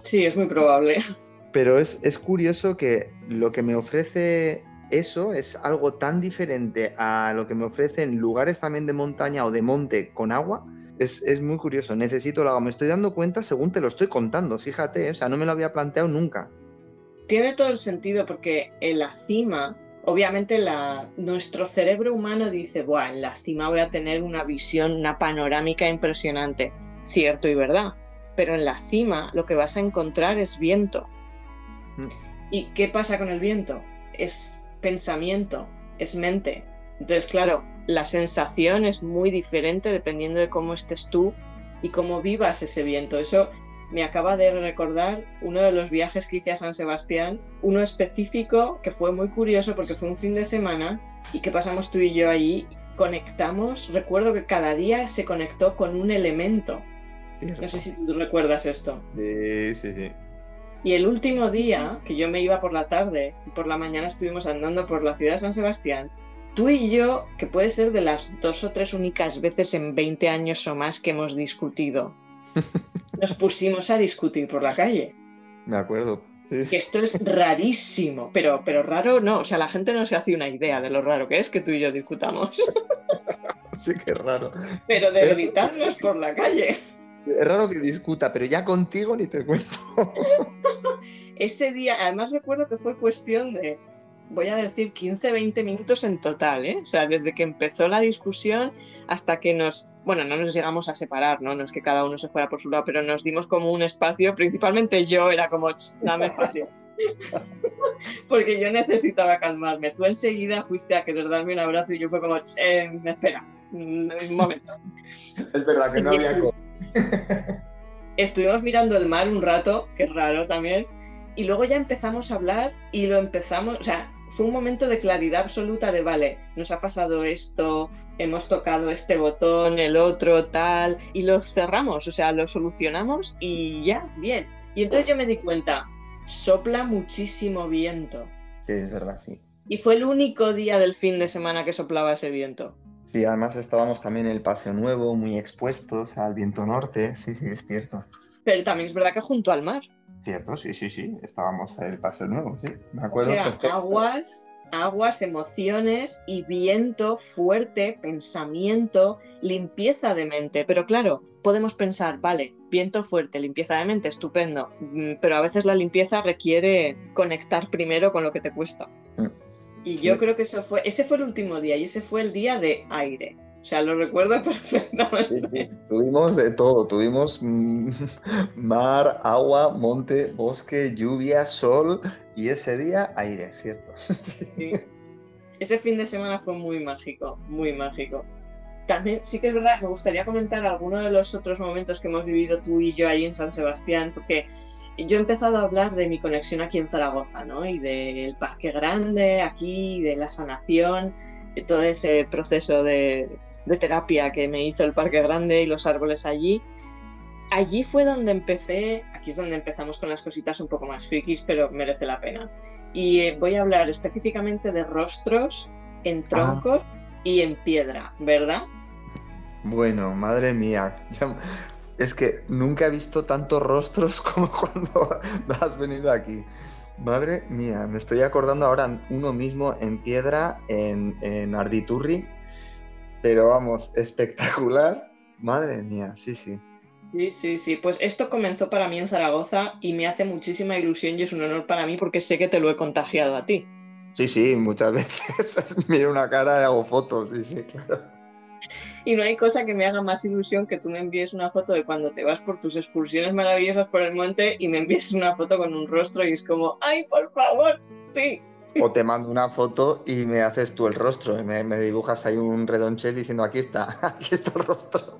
Sí, es muy probable. Pero es, es curioso que lo que me ofrece eso es algo tan diferente a lo que me ofrecen lugares también de montaña o de monte con agua, Es, muy curioso, necesito lo hago. Me estoy dando cuenta según te lo estoy contando, fíjate, o sea, no me lo había planteado nunca. Tiene todo el sentido porque en la cima, obviamente la, nuestro cerebro humano dice, Buah, en la cima voy a tener una visión, una panorámica impresionante. Cierto y verdad. Pero en la cima lo que vas a encontrar es viento. Mm. ¿Y qué pasa con el viento? Es pensamiento, es mente. Entonces, claro, la sensación es muy diferente dependiendo de cómo estés tú y cómo vivas ese viento. Eso me acaba de recordar uno de los viajes que hice a San Sebastián, uno específico que fue muy curioso porque fue un fin de semana y que pasamos tú y yo allí, conectamos, recuerdo que cada día se conectó con un elemento. No sé si tú recuerdas esto. Sí, sí, sí. Y el último día, que yo me iba por la tarde y por la mañana estuvimos andando por la ciudad de San Sebastián, tú y yo, que puede ser de las dos o tres únicas veces en 20 años o más que hemos discutido, nos pusimos a discutir por la calle. Me acuerdo. Que esto es rarísimo, pero, pero raro no, o sea, la gente no se hace una idea de lo raro que es que tú y yo discutamos. sí que es raro. Pero de gritarnos por la calle. Es raro que discuta, pero ya contigo ni te cuento. Ese día, además recuerdo que fue cuestión de voy a decir 15, 20 minutos en total, ¿eh? O sea, desde que empezó la discusión hasta que nos, bueno, no nos llegamos a separar, ¿no? No es que cada uno se fuera por su lado, pero nos dimos como un espacio, principalmente yo era como, dame espacio. Porque yo necesitaba calmarme. Tú enseguida fuiste a querer darme un abrazo y yo fue como, eh, espera, un momento. Es verdad que no había... Estuvimos mirando el mar un rato, que es raro también, y luego ya empezamos a hablar y lo empezamos, o sea, fue un momento de claridad absoluta de, vale, nos ha pasado esto, hemos tocado este botón, el otro, tal, y lo cerramos, o sea, lo solucionamos y ya, bien. Y entonces yo me di cuenta, sopla muchísimo viento. Sí, es verdad, sí. Y fue el único día del fin de semana que soplaba ese viento. Sí, además estábamos también en el Paseo Nuevo, muy expuestos al viento norte, sí, sí, es cierto. Pero también es verdad que junto al mar. Cierto, sí, sí, sí. Estábamos en el Paso Nuevo, sí. Me acuerdo. O sea, aguas, aguas, emociones y viento fuerte, pensamiento, limpieza de mente. Pero claro, podemos pensar, vale, viento fuerte, limpieza de mente, estupendo. Mm, pero a veces la limpieza requiere conectar primero con lo que te cuesta. Mm. Y yo creo que eso fue, ese fue el último día y ese fue el día de aire. O sea, lo recuerdo perfectamente. Tuvimos de todo, tuvimos mar, agua, monte, bosque, lluvia, sol y ese día aire, ¿cierto? Sí. Ese fin de semana fue muy mágico, muy mágico. También sí que es verdad, me gustaría comentar algunos de los otros momentos que hemos vivido tú y yo ahí en San Sebastián, porque yo he empezado a hablar de mi conexión aquí en Zaragoza, ¿no? Y del Parque Grande aquí, de la sanación, de todo ese proceso de, de terapia que me hizo el Parque Grande y los árboles allí. Allí fue donde empecé, aquí es donde empezamos con las cositas un poco más frikis, pero merece la pena. Y eh, voy a hablar específicamente de rostros en ah. troncos y en piedra, ¿verdad? Bueno, madre mía. Es que nunca he visto tantos rostros como cuando has venido aquí. Madre mía, me estoy acordando ahora uno mismo en piedra en, en Arditurri, pero vamos, espectacular. Madre mía, sí, sí. Sí, sí, sí. Pues esto comenzó para mí en Zaragoza y me hace muchísima ilusión y es un honor para mí porque sé que te lo he contagiado a ti. Sí, sí, muchas veces miro una cara y hago fotos, sí, sí, claro. Y no hay cosa que me haga más ilusión que tú me envíes una foto de cuando te vas por tus excursiones maravillosas por el monte y me envíes una foto con un rostro y es como, ay, por favor, sí o te mando una foto y me haces tú el rostro, me, me dibujas ahí un redonche diciendo aquí está, aquí está el rostro.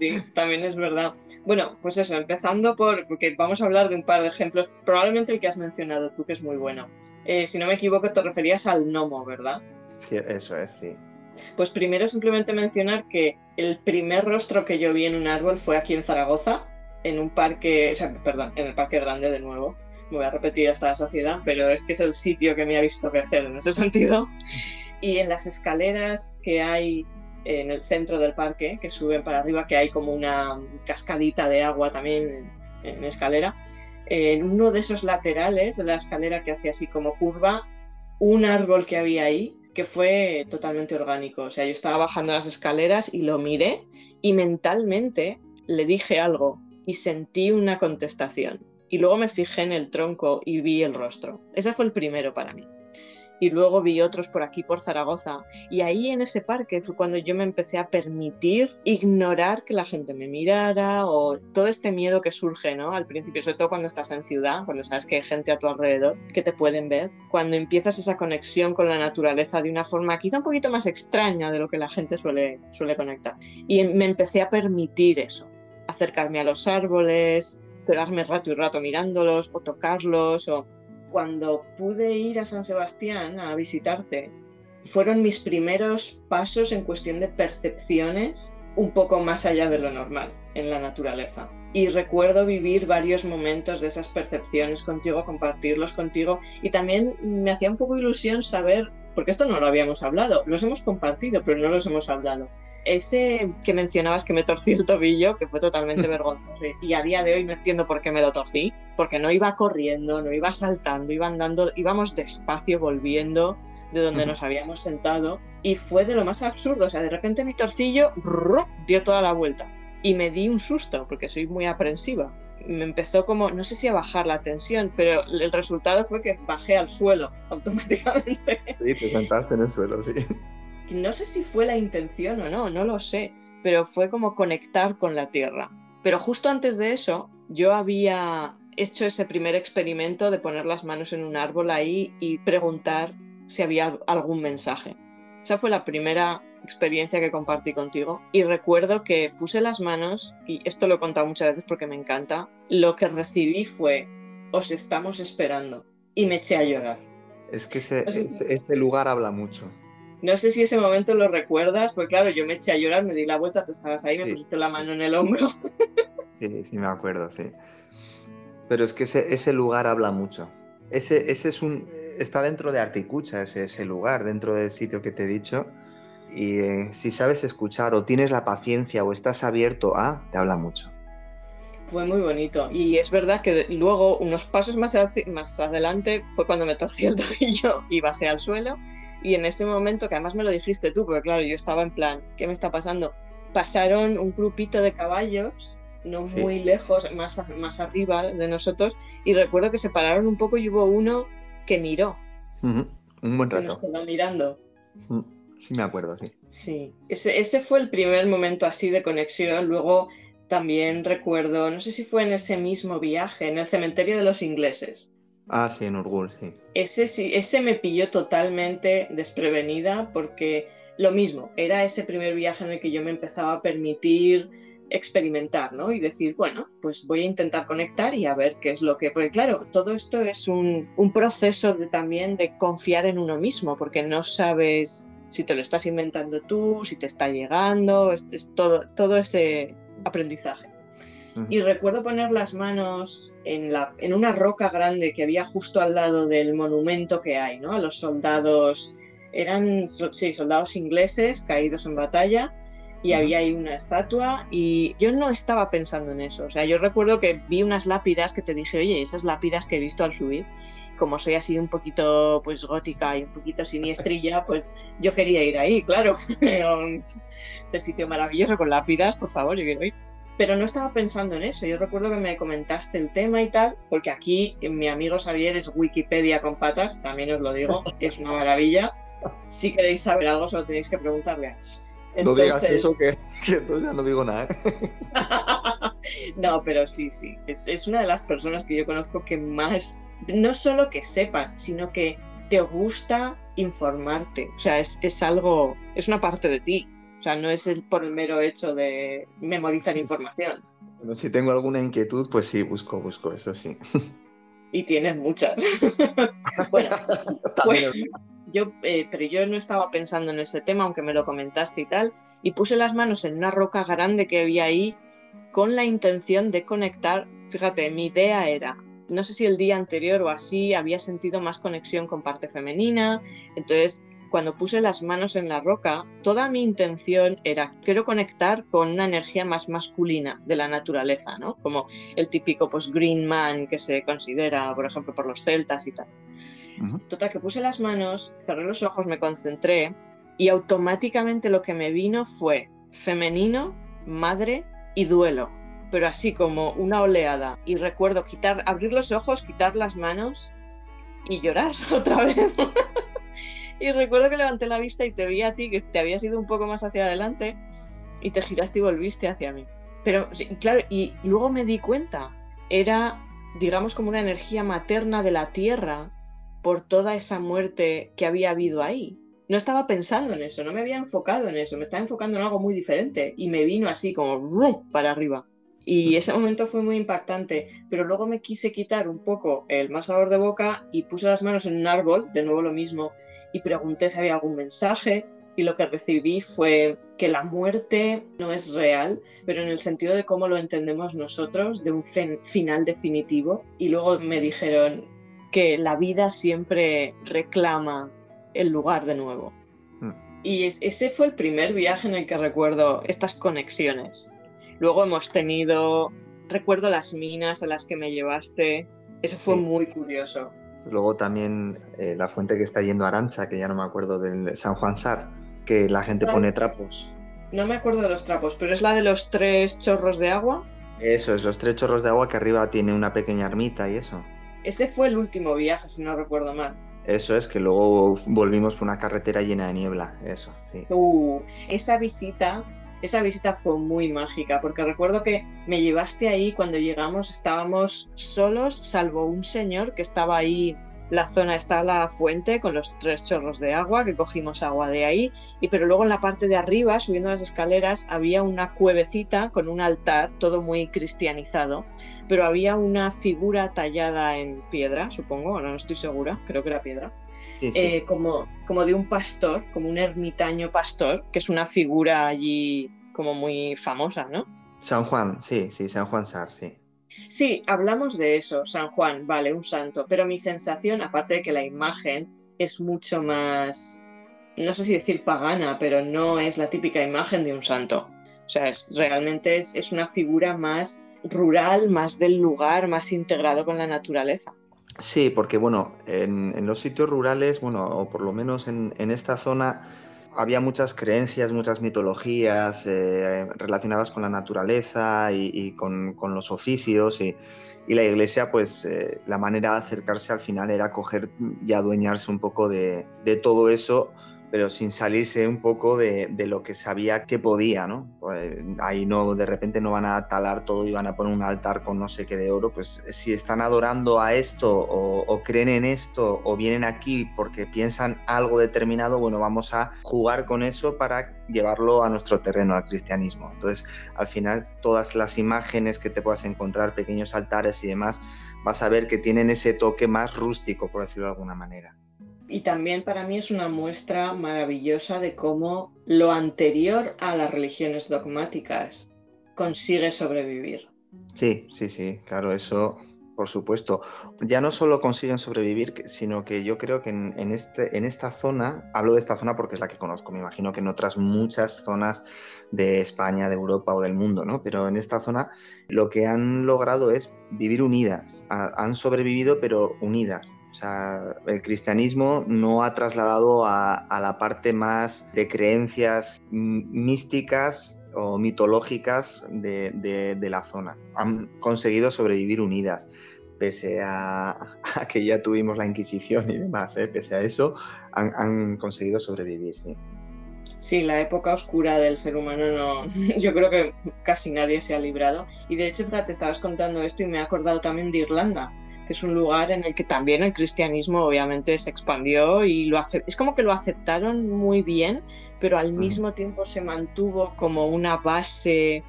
Sí, también es verdad. Bueno, pues eso, empezando por, porque vamos a hablar de un par de ejemplos, probablemente el que has mencionado tú, que es muy bueno. Eh, si no me equivoco, te referías al gnomo, ¿verdad? Sí, eso es, sí. Pues primero simplemente mencionar que el primer rostro que yo vi en un árbol fue aquí en Zaragoza, en un parque, o sea, perdón, en el Parque Grande de nuevo, me voy a repetir hasta la sociedad, pero es que es el sitio que me ha visto crecer en ese sentido. Y en las escaleras que hay en el centro del parque, que suben para arriba, que hay como una cascadita de agua también en, escalera, en uno de esos laterales de la escalera que hacía así como curva, un árbol que había ahí que fue totalmente orgánico. O sea, yo estaba bajando las escaleras y lo miré y mentalmente le dije algo y sentí una contestación. Y luego me fijé en el tronco y vi el rostro. Ese fue el primero para mí y luego vi otros por aquí, por Zaragoza. Y ahí en ese parque fue cuando yo me empecé a permitir ignorar que la gente me mirara o todo este miedo que surge, ¿no? Al principio, sobre todo cuando estás en ciudad, cuando sabes que hay gente a tu alrededor que te pueden ver, cuando empiezas esa conexión con la naturaleza de una forma quizá un poquito más extraña de lo que la gente suele, suele conectar. Y me empecé a permitir eso, acercarme a los árboles, quedarme rato y rato mirándolos o tocarlos o cuando pude ir a San Sebastián a visitarte, fueron mis primeros pasos en cuestión de percepciones un poco más allá de lo normal en la naturaleza. Y recuerdo vivir varios momentos de esas percepciones contigo, compartirlos contigo. Y también me hacía un poco ilusión saber, porque esto no lo habíamos hablado, los hemos compartido, pero no los hemos hablado ese que mencionabas que me torcí el tobillo, que fue totalmente vergonzoso, y a día de hoy no entiendo por qué me lo torcí, porque no iba corriendo, no iba saltando, iba andando, íbamos despacio volviendo de donde nos habíamos sentado, y fue de lo más absurdo, o sea, de repente mi torcillo dio toda la vuelta, y me di un susto, porque soy muy aprensiva. Me empezó como, no sé si a bajar la tensión, pero el resultado fue que bajé al suelo automáticamente. Sí, te sentaste en el suelo, sí no sé si fue la intención o no, no lo sé, pero fue como conectar con la tierra. Pero justo antes de eso, yo había hecho ese primer experimento de poner las manos en un árbol ahí y preguntar si había algún mensaje. Esa fue la primera experiencia que compartí contigo y recuerdo que puse las manos, y esto lo he contado muchas veces porque me encanta, lo que recibí fue, os estamos esperando, y me eché a llorar. Es que ese, ese lugar habla mucho. No sé si ese momento lo recuerdas, porque claro, yo me eché a llorar, me di la vuelta, tú estabas ahí, me pusiste la mano en el hombro. Sí, sí, me acuerdo, sí. Pero es que ese, lugar habla mucho. Ese, ese es un. Está dentro de Articucha, ese, ese lugar, dentro del sitio que te he dicho. Y eh, si sabes escuchar o tienes la paciencia o estás abierto a, te habla mucho. Fue muy bonito. Y es verdad que luego, unos pasos más, más adelante, fue cuando me torcí el tobillo y bajé al suelo y en ese momento, que además me lo dijiste tú, porque claro, yo estaba en plan, ¿qué me está pasando? Pasaron un grupito de caballos, no muy lejos, más, más arriba de nosotros, y recuerdo que se pararon un poco y hubo uno que miró. Un buen rato. Se nos quedó mirando. Sí, me acuerdo, sí. Sí, ese, ese fue el primer momento así de conexión. Luego también recuerdo, no sé si fue en ese mismo viaje, en el cementerio de los ingleses Ah, sí, en Urgul, sí. Ese, sí, ese me pilló totalmente desprevenida porque lo mismo, era ese primer viaje en el que yo me empezaba a permitir experimentar, ¿no? Y decir, bueno, pues voy a intentar conectar y a ver qué es lo que... Porque claro, todo esto es un, proceso de, también de confiar en uno mismo, porque no sabes si te lo estás inventando tú, si te está llegando, es todo, todo ese aprendizaje. Y recuerdo poner las manos en, la, en una roca grande que había justo al lado del monumento que hay, ¿no? A los soldados, eran sí, soldados ingleses caídos en batalla y había ahí una estatua y yo no estaba pensando en eso. O sea, yo recuerdo que vi unas lápidas que te dije, oye, esas lápidas que he visto al subir, como soy así un poquito pues gótica y un poquito siniestrilla, pues yo quería ir ahí, claro. este sitio maravilloso con lápidas, por favor, yo quiero ir pero no estaba pensando en eso. Yo recuerdo que me comentaste el tema y tal, porque aquí mi amigo Xavier es Wikipedia con patas, también os lo digo, es una maravilla. Si queréis saber algo, solo tenéis que preguntarle. No digas eso, que, entonces ya no digo nada. no, pero sí, sí. Es, es una de las personas que yo conozco que más, no solo que sepas, sino que te gusta informarte. O sea, es, es algo, es una parte de ti o sea, no es el, por el mero hecho de memorizar información. Bueno, si tengo alguna inquietud, pues sí, busco, busco, eso sí. Y tienes muchas. bueno, pues, yo, eh, pero yo no estaba pensando en ese tema, aunque me lo comentaste y tal, y puse las manos en una roca grande que había ahí con la intención de conectar. Fíjate, mi idea era, no sé si el día anterior o así había sentido más conexión con parte femenina, entonces cuando puse las manos en la roca, toda mi intención era, quiero conectar con una energía más masculina de la naturaleza, ¿no? Como el típico pues, green man que se considera, por ejemplo, por los celtas y tal. Total, que puse las manos, cerré los ojos, me concentré y automáticamente lo que me vino fue femenino, madre y duelo, pero así como una oleada. Y recuerdo quitar, abrir los ojos, quitar las manos y llorar otra vez. y recuerdo que levanté la vista y te vi a ti, que te habías ido un poco más hacia adelante, y te giraste y volviste hacia mí. Pero claro, y luego me di cuenta, era, digamos, como una energía materna de la tierra por toda esa muerte que había habido ahí. No estaba pensando en eso, no me había enfocado en eso, me estaba enfocando en algo muy diferente y me vino así como para arriba. Y ese momento fue muy impactante, pero luego me quise quitar un poco el más sabor de boca y puse las manos en un árbol, de nuevo lo mismo, y pregunté si había algún mensaje, y lo que recibí fue que la muerte no es real, pero en el sentido de cómo lo entendemos nosotros, de un final definitivo. Y luego me dijeron que la vida siempre reclama el lugar de nuevo. Hmm. Y ese fue el primer viaje en el que recuerdo estas conexiones. Luego hemos tenido, recuerdo las minas a las que me llevaste, eso fue muy curioso. Luego también eh, la fuente que está yendo a Arancha, que ya no me acuerdo, del San Juan Sar, que la gente pone trapos. No me acuerdo de los trapos, pero es la de los tres chorros de agua. Eso es, los tres chorros de agua que arriba tiene una pequeña ermita y eso. Ese fue el último viaje, si no recuerdo mal. Eso es, que luego volvimos por una carretera llena de niebla, eso, sí. Uh, esa visita, esa visita fue muy mágica, porque recuerdo que me llevaste ahí cuando llegamos, estábamos solos, salvo un señor que estaba ahí la zona está la fuente con los tres chorros de agua, que cogimos agua de ahí, y pero luego en la parte de arriba, subiendo las escaleras, había una cuevecita con un altar, todo muy cristianizado, pero había una figura tallada en piedra, supongo, ahora no estoy segura, creo que era piedra, eh, como, como de un pastor, como un ermitaño pastor, que es una figura allí como muy famosa, ¿no? San Juan, sí, sí, San Juan Sar, sí. Sí, hablamos de eso, San Juan, vale, un santo, pero mi sensación, aparte de que la imagen es mucho más, no sé si decir pagana, pero no es la típica imagen de un santo. O sea, es, realmente es, una figura más rural, más del lugar, más integrado con la naturaleza. Sí, porque bueno, en, los sitios rurales, bueno, o por lo menos en esta zona, había muchas creencias, muchas mitologías eh, relacionadas con la naturaleza y, con, los oficios y, la iglesia, pues eh, la manera de acercarse al final era coger y adueñarse un poco de, de todo eso pero sin salirse un poco de, lo que sabía que podía, ¿no? Pues, ahí no, de repente no van a talar todo y van a poner un altar con no sé qué de oro, pues si están adorando a esto o, creen en esto o vienen aquí porque piensan algo determinado, bueno, vamos a jugar con eso para llevarlo a nuestro terreno, al cristianismo. Entonces, al final, todas las imágenes que te puedas encontrar, pequeños altares y demás, vas a ver que tienen ese toque más rústico, por decirlo de alguna manera. Y también para mí es una muestra maravillosa de cómo lo anterior a las religiones dogmáticas consigue sobrevivir. Sí, sí, sí, claro, eso por supuesto. Ya no solo consiguen sobrevivir, sino que yo creo que en, este, en esta zona, hablo de esta zona porque es la que conozco, me imagino que en otras muchas zonas de España, de Europa o del mundo, ¿no? Pero en esta zona lo que han logrado es vivir unidas, han sobrevivido pero unidas. O sea, el cristianismo no ha trasladado a, la parte más de creencias místicas o mitológicas de, la zona. Han conseguido sobrevivir unidas, pese a, que ya tuvimos la Inquisición y demás, ¿eh? pese a eso, han, conseguido sobrevivir, sí. La época oscura del ser humano no. Yo creo que casi nadie se ha librado. Y de hecho, te estabas contando esto y me he acordado también de Irlanda que es un lugar en el que también el cristianismo obviamente se expandió y lo hace, es como que lo aceptaron muy bien, pero al mismo tiempo se mantuvo como una base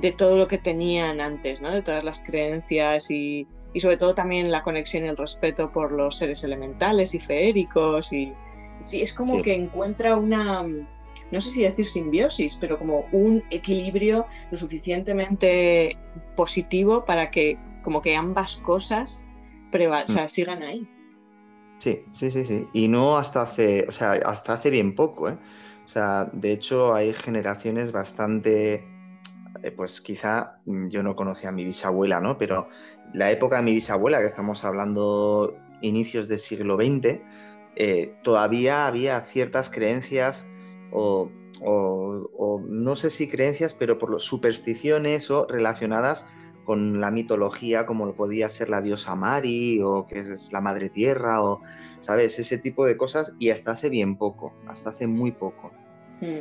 de todo lo que tenían antes, ¿no? de todas las creencias y, y sobre todo también la conexión y el respeto por los seres elementales y feéricos y sí, es como que encuentra una, no sé si decir simbiosis, pero como un equilibrio lo suficientemente positivo para que como que ambas cosas mm. sigan ahí. Sí, sí, sí, sí. Y no hasta hace, o sea, hasta hace bien poco, ¿eh? O sea, de hecho hay generaciones bastante, eh, pues quizá mm, yo no conocía a mi bisabuela, ¿no? Pero la época de mi bisabuela, que estamos hablando inicios del siglo XX, eh, todavía había ciertas creencias o, no sé si creencias, pero por supersticiones o relacionadas con la mitología como lo podía ser la diosa Mari o que es la madre tierra o, ¿sabes? Ese tipo de cosas y hasta hace bien poco, hasta hace muy poco. Hmm.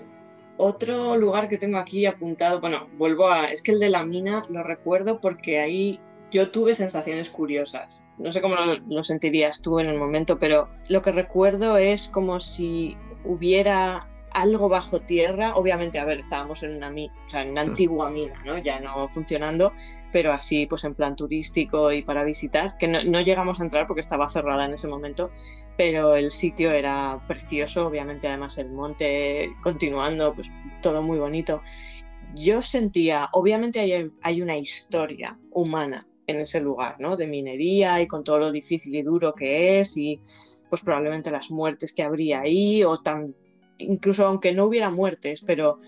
Otro lugar que tengo aquí apuntado, bueno, vuelvo a, es que el de la mina lo recuerdo porque ahí yo tuve sensaciones curiosas. No sé cómo lo, sentirías tú en el momento, pero lo que recuerdo es como si hubiera algo bajo tierra. Obviamente, a ver, estábamos en una, o sea, en una antigua mina, ¿no? Ya no funcionando, pero así, pues en plan turístico y para visitar, que no, llegamos a entrar porque estaba cerrada en ese momento, pero el sitio era precioso, obviamente, además el monte continuando, pues todo muy bonito. Yo sentía, obviamente hay, hay una historia humana en ese lugar, ¿no? De minería y con todo lo difícil y duro que es y pues probablemente las muertes que habría ahí o tan incluso aunque no hubiera muertes, pero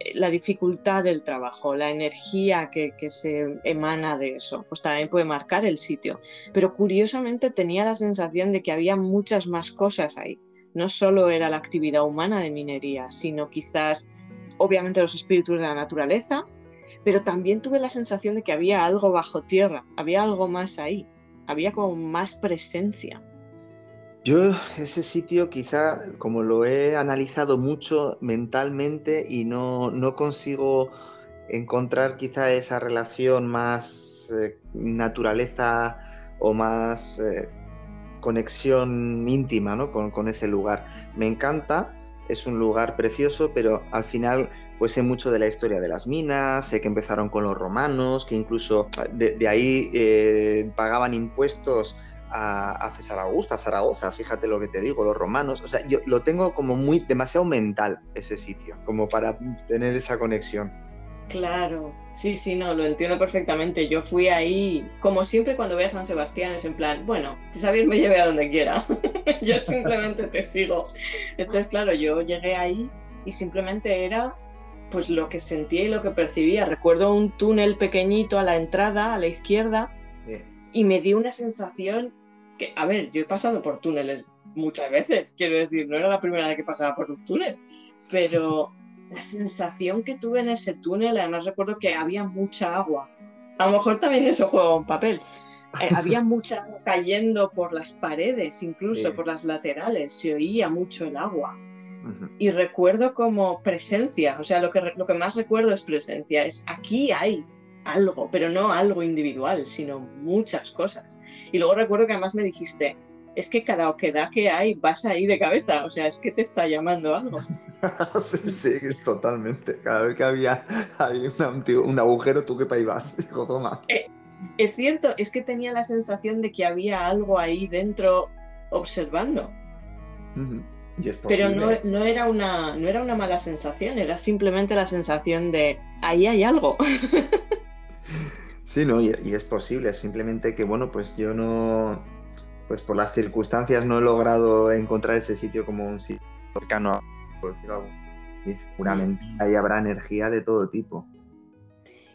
eh, la dificultad del trabajo, la energía que, se emana de eso, pues también puede marcar el sitio. Pero curiosamente tenía la sensación de que había muchas más cosas ahí. No solo era la actividad humana de minería, sino quizás, obviamente, los espíritus de la naturaleza, pero también tuve la sensación de que había algo bajo tierra, había algo más ahí, había como más presencia. Yo ese sitio quizá, como lo he analizado mucho mentalmente y no, consigo encontrar quizá esa relación más eh, naturaleza o más eh, conexión íntima ¿no? con, con, ese lugar. Me encanta, es un lugar precioso, pero al final pues sé mucho de la historia de las minas, sé que empezaron con los romanos, que incluso de, ahí eh, pagaban impuestos a, César Augusto, a Zaragoza, fíjate lo que te digo, los romanos, o sea, yo lo tengo como muy demasiado mental ese sitio, como para tener esa conexión. Claro, sí, sí, no, lo entiendo perfectamente. Yo fui ahí, como siempre cuando voy a San Sebastián, es en plan, bueno, que Xavier me lleve a donde quiera, yo simplemente te sigo. Entonces, claro, yo llegué ahí y simplemente era pues lo que sentía y lo que percibía. Recuerdo un túnel pequeñito a la entrada, a la izquierda, y me dio una sensación que, a ver, yo he pasado por túneles muchas veces, quiero decir, no era la primera vez que pasaba por un túnel, pero la sensación que tuve en ese túnel, además recuerdo que había mucha agua. A lo mejor también eso juega un papel. Eh, había mucha agua cayendo por las paredes, incluso por las laterales, se oía mucho el agua. Y recuerdo como presencia, o sea, lo que, lo que más recuerdo es presencia, es aquí hay algo, pero no algo individual, sino muchas cosas. Y luego recuerdo que además me dijiste, es que cada oquedad que hay vas ahí de cabeza, o sea, es que te está llamando algo. sí, sí, totalmente. Cada vez que había, un, agujero, tú qué país vas, dijo, toma. Eh, es cierto, es que tenía la sensación de que había algo ahí dentro observando. Pero no, no, era una, no era una mala sensación, era simplemente la sensación de ahí hay algo. Sí, no, y, es posible, simplemente que, bueno, pues yo no, pues por las circunstancias no he logrado encontrar ese sitio como un sitio cercano, por decirlo algo. Y seguramente ahí habrá energía de todo tipo.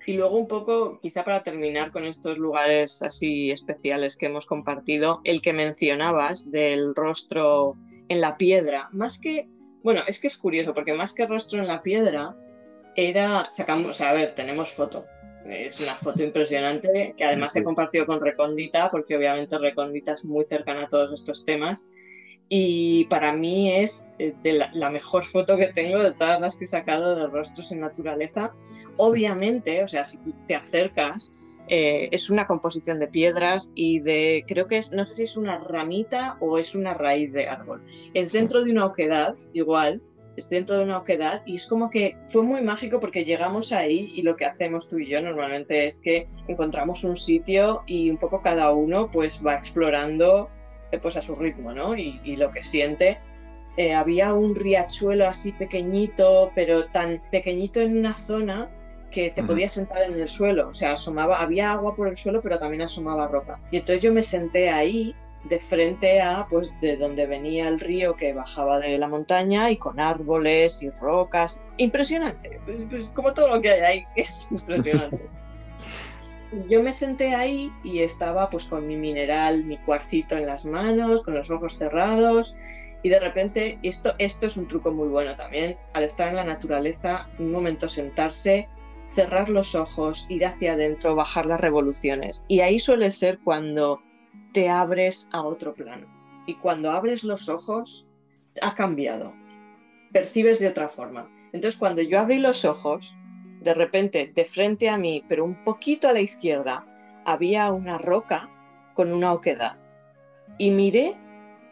Y luego un poco, quizá para terminar con estos lugares así especiales que hemos compartido, el que mencionabas del rostro en la piedra, más que, bueno, es que es curioso, porque más que rostro en la piedra, era, sacamos, o sea, a ver, tenemos foto, es una foto impresionante que además he compartido con Recóndita, porque obviamente Recóndita es muy cercana a todos estos temas. Y para mí es eh, la, mejor foto que tengo de todas las que he sacado de rostros en naturaleza. Obviamente, o sea, si te acercas, eh, es una composición de piedras y de, creo que es, no sé si es una ramita o es una raíz de árbol. Es dentro de una oquedad, igual, dentro de una oquedad y es como que fue muy mágico porque llegamos ahí y lo que hacemos tú y yo normalmente es que encontramos un sitio y un poco cada uno pues va explorando eh, pues a su ritmo, ¿no? Y, lo que siente. Eh, había un riachuelo así pequeñito, pero tan pequeñito en una zona que te podías sentar en el suelo, o sea, asomaba, había agua por el suelo, pero también asomaba ropa. Y entonces yo me senté ahí de frente a pues de donde venía el río que bajaba de la montaña y con árboles y rocas. Impresionante, pues, pues como todo lo que hay ahí, es impresionante. yo me senté ahí y estaba pues con mi mineral, mi cuarcito en las manos, con los ojos cerrados y de repente, esto, esto es un truco muy bueno también, al estar en la naturaleza, un momento sentarse, cerrar los ojos, ir hacia adentro, bajar las revoluciones. Y ahí suele ser cuando te abres a otro plano. Y cuando abres los ojos, ha cambiado. Percibes de otra forma. Entonces, cuando yo abrí los ojos, de repente, de frente a mí, pero un poquito a la izquierda, había una roca con una oquedad. Y miré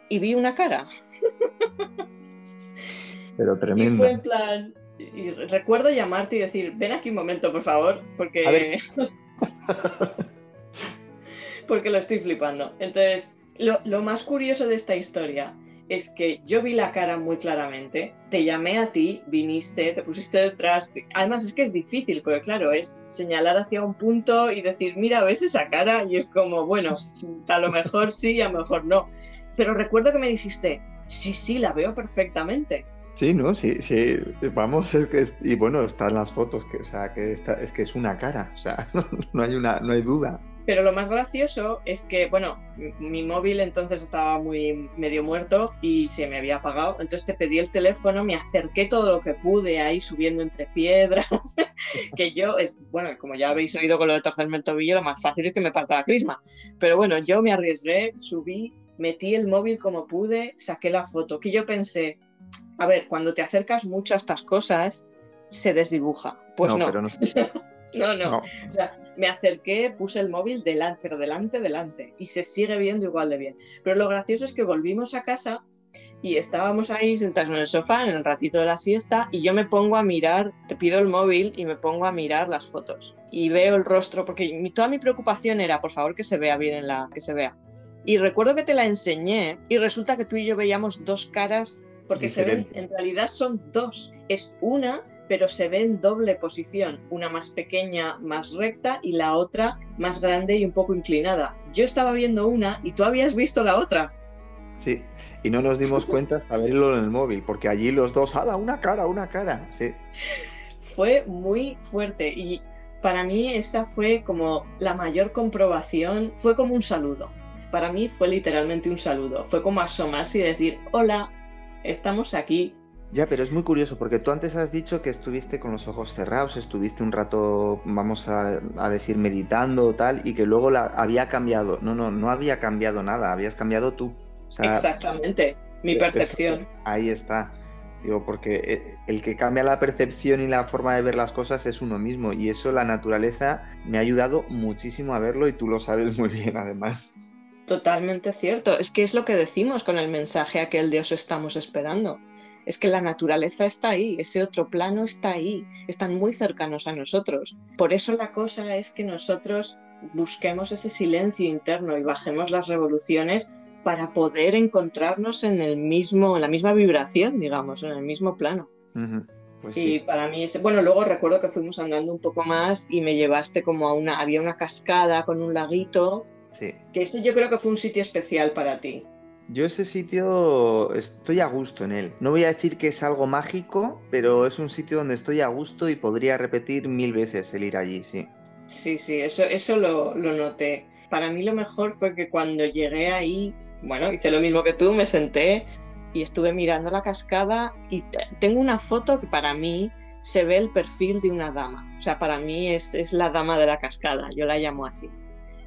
y vi una cara. Pero tremendo. Y fue en plan. Y recuerdo llamarte y decir, ven aquí un momento, por favor, porque. porque lo estoy flipando. Entonces, lo, más curioso de esta historia es que yo vi la cara muy claramente, te llamé a ti, viniste, te pusiste detrás. Además es que es difícil, porque claro, es señalar hacia un punto y decir, mira, ¿ves esa cara? Y es como, bueno, a lo mejor sí, a lo mejor no. Pero recuerdo que me dijiste, sí, sí, la veo perfectamente. Sí, no, sí, sí, vamos, es que y bueno, están las fotos, que, o sea, que es que es una cara, o sea, no, hay una, no hay duda. Pero lo más gracioso es que, bueno, mi móvil entonces estaba muy medio muerto y se me había apagado. Entonces te pedí el teléfono, me acerqué todo lo que pude ahí subiendo entre piedras. que yo, es bueno, como ya habéis oído con lo de torcerme el tobillo, lo más fácil es que me parta la crisma. Pero bueno, yo me arriesgué, subí, metí el móvil como pude, saqué la foto. Que yo pensé, a ver, cuando te acercas mucho a estas cosas, se desdibuja. Pues no. no. no, no. O sea, me acerqué, puse el móvil delante, pero delante, delante, y se sigue viendo igual de bien. Pero lo gracioso es que volvimos a casa y estábamos ahí sentados en el sofá en el ratito de la siesta y yo me pongo a mirar, te pido el móvil y me pongo a mirar las fotos y veo el rostro porque toda mi preocupación era, por favor, que se vea bien en la que se vea. Y recuerdo que te la enseñé y resulta que tú y yo veíamos dos caras porque se ven, en realidad son dos. Es una pero se ve en doble posición, una más pequeña, más recta y la otra más grande y un poco inclinada. Yo estaba viendo una y tú habías visto la otra. Sí, y no nos dimos cuenta hasta verlo en el móvil, porque allí los dos, ¡hala! Una cara, una cara, sí. Fue muy fuerte y para mí esa fue como la mayor comprobación, fue como un saludo. Para mí fue literalmente un saludo, fue como asomarse y decir, hola, estamos aquí, ya, pero es muy curioso porque tú antes has dicho que estuviste con los ojos cerrados, estuviste un rato, vamos a, decir, meditando o tal, y que luego la, había cambiado. No, no, no había cambiado nada, habías cambiado tú. Exactamente, mi percepción. ahí está. Digo, porque eh, el que cambia la percepción y la forma de ver las cosas es uno mismo, y eso la naturaleza me ha ayudado muchísimo a verlo y tú lo sabes muy bien además. Totalmente cierto. Es que es lo que decimos con el mensaje aquel de os estamos esperando es que la naturaleza está ahí, ese otro plano está ahí, están muy cercanos a nosotros. Por eso la cosa es que nosotros busquemos ese silencio interno y bajemos las revoluciones para poder encontrarnos en el mismo, en la misma vibración, digamos, en el mismo plano. Pues y para mí, bueno, luego recuerdo que fuimos andando un poco más y me llevaste como a una, había una cascada con un laguito, sí. que ese yo creo que fue un sitio especial para ti. Yo ese sitio estoy a gusto en él. No voy a decir que es algo mágico, pero es un sitio donde estoy a gusto y podría repetir mil veces el ir allí, sí. Sí, sí, eso, eso lo, lo noté. Para mí lo mejor fue que cuando llegué ahí, bueno, hice lo mismo que tú, me senté y estuve mirando la cascada y tengo una foto que para mí se ve el perfil de una dama. O sea, para mí es, es la dama de la cascada, yo la llamo así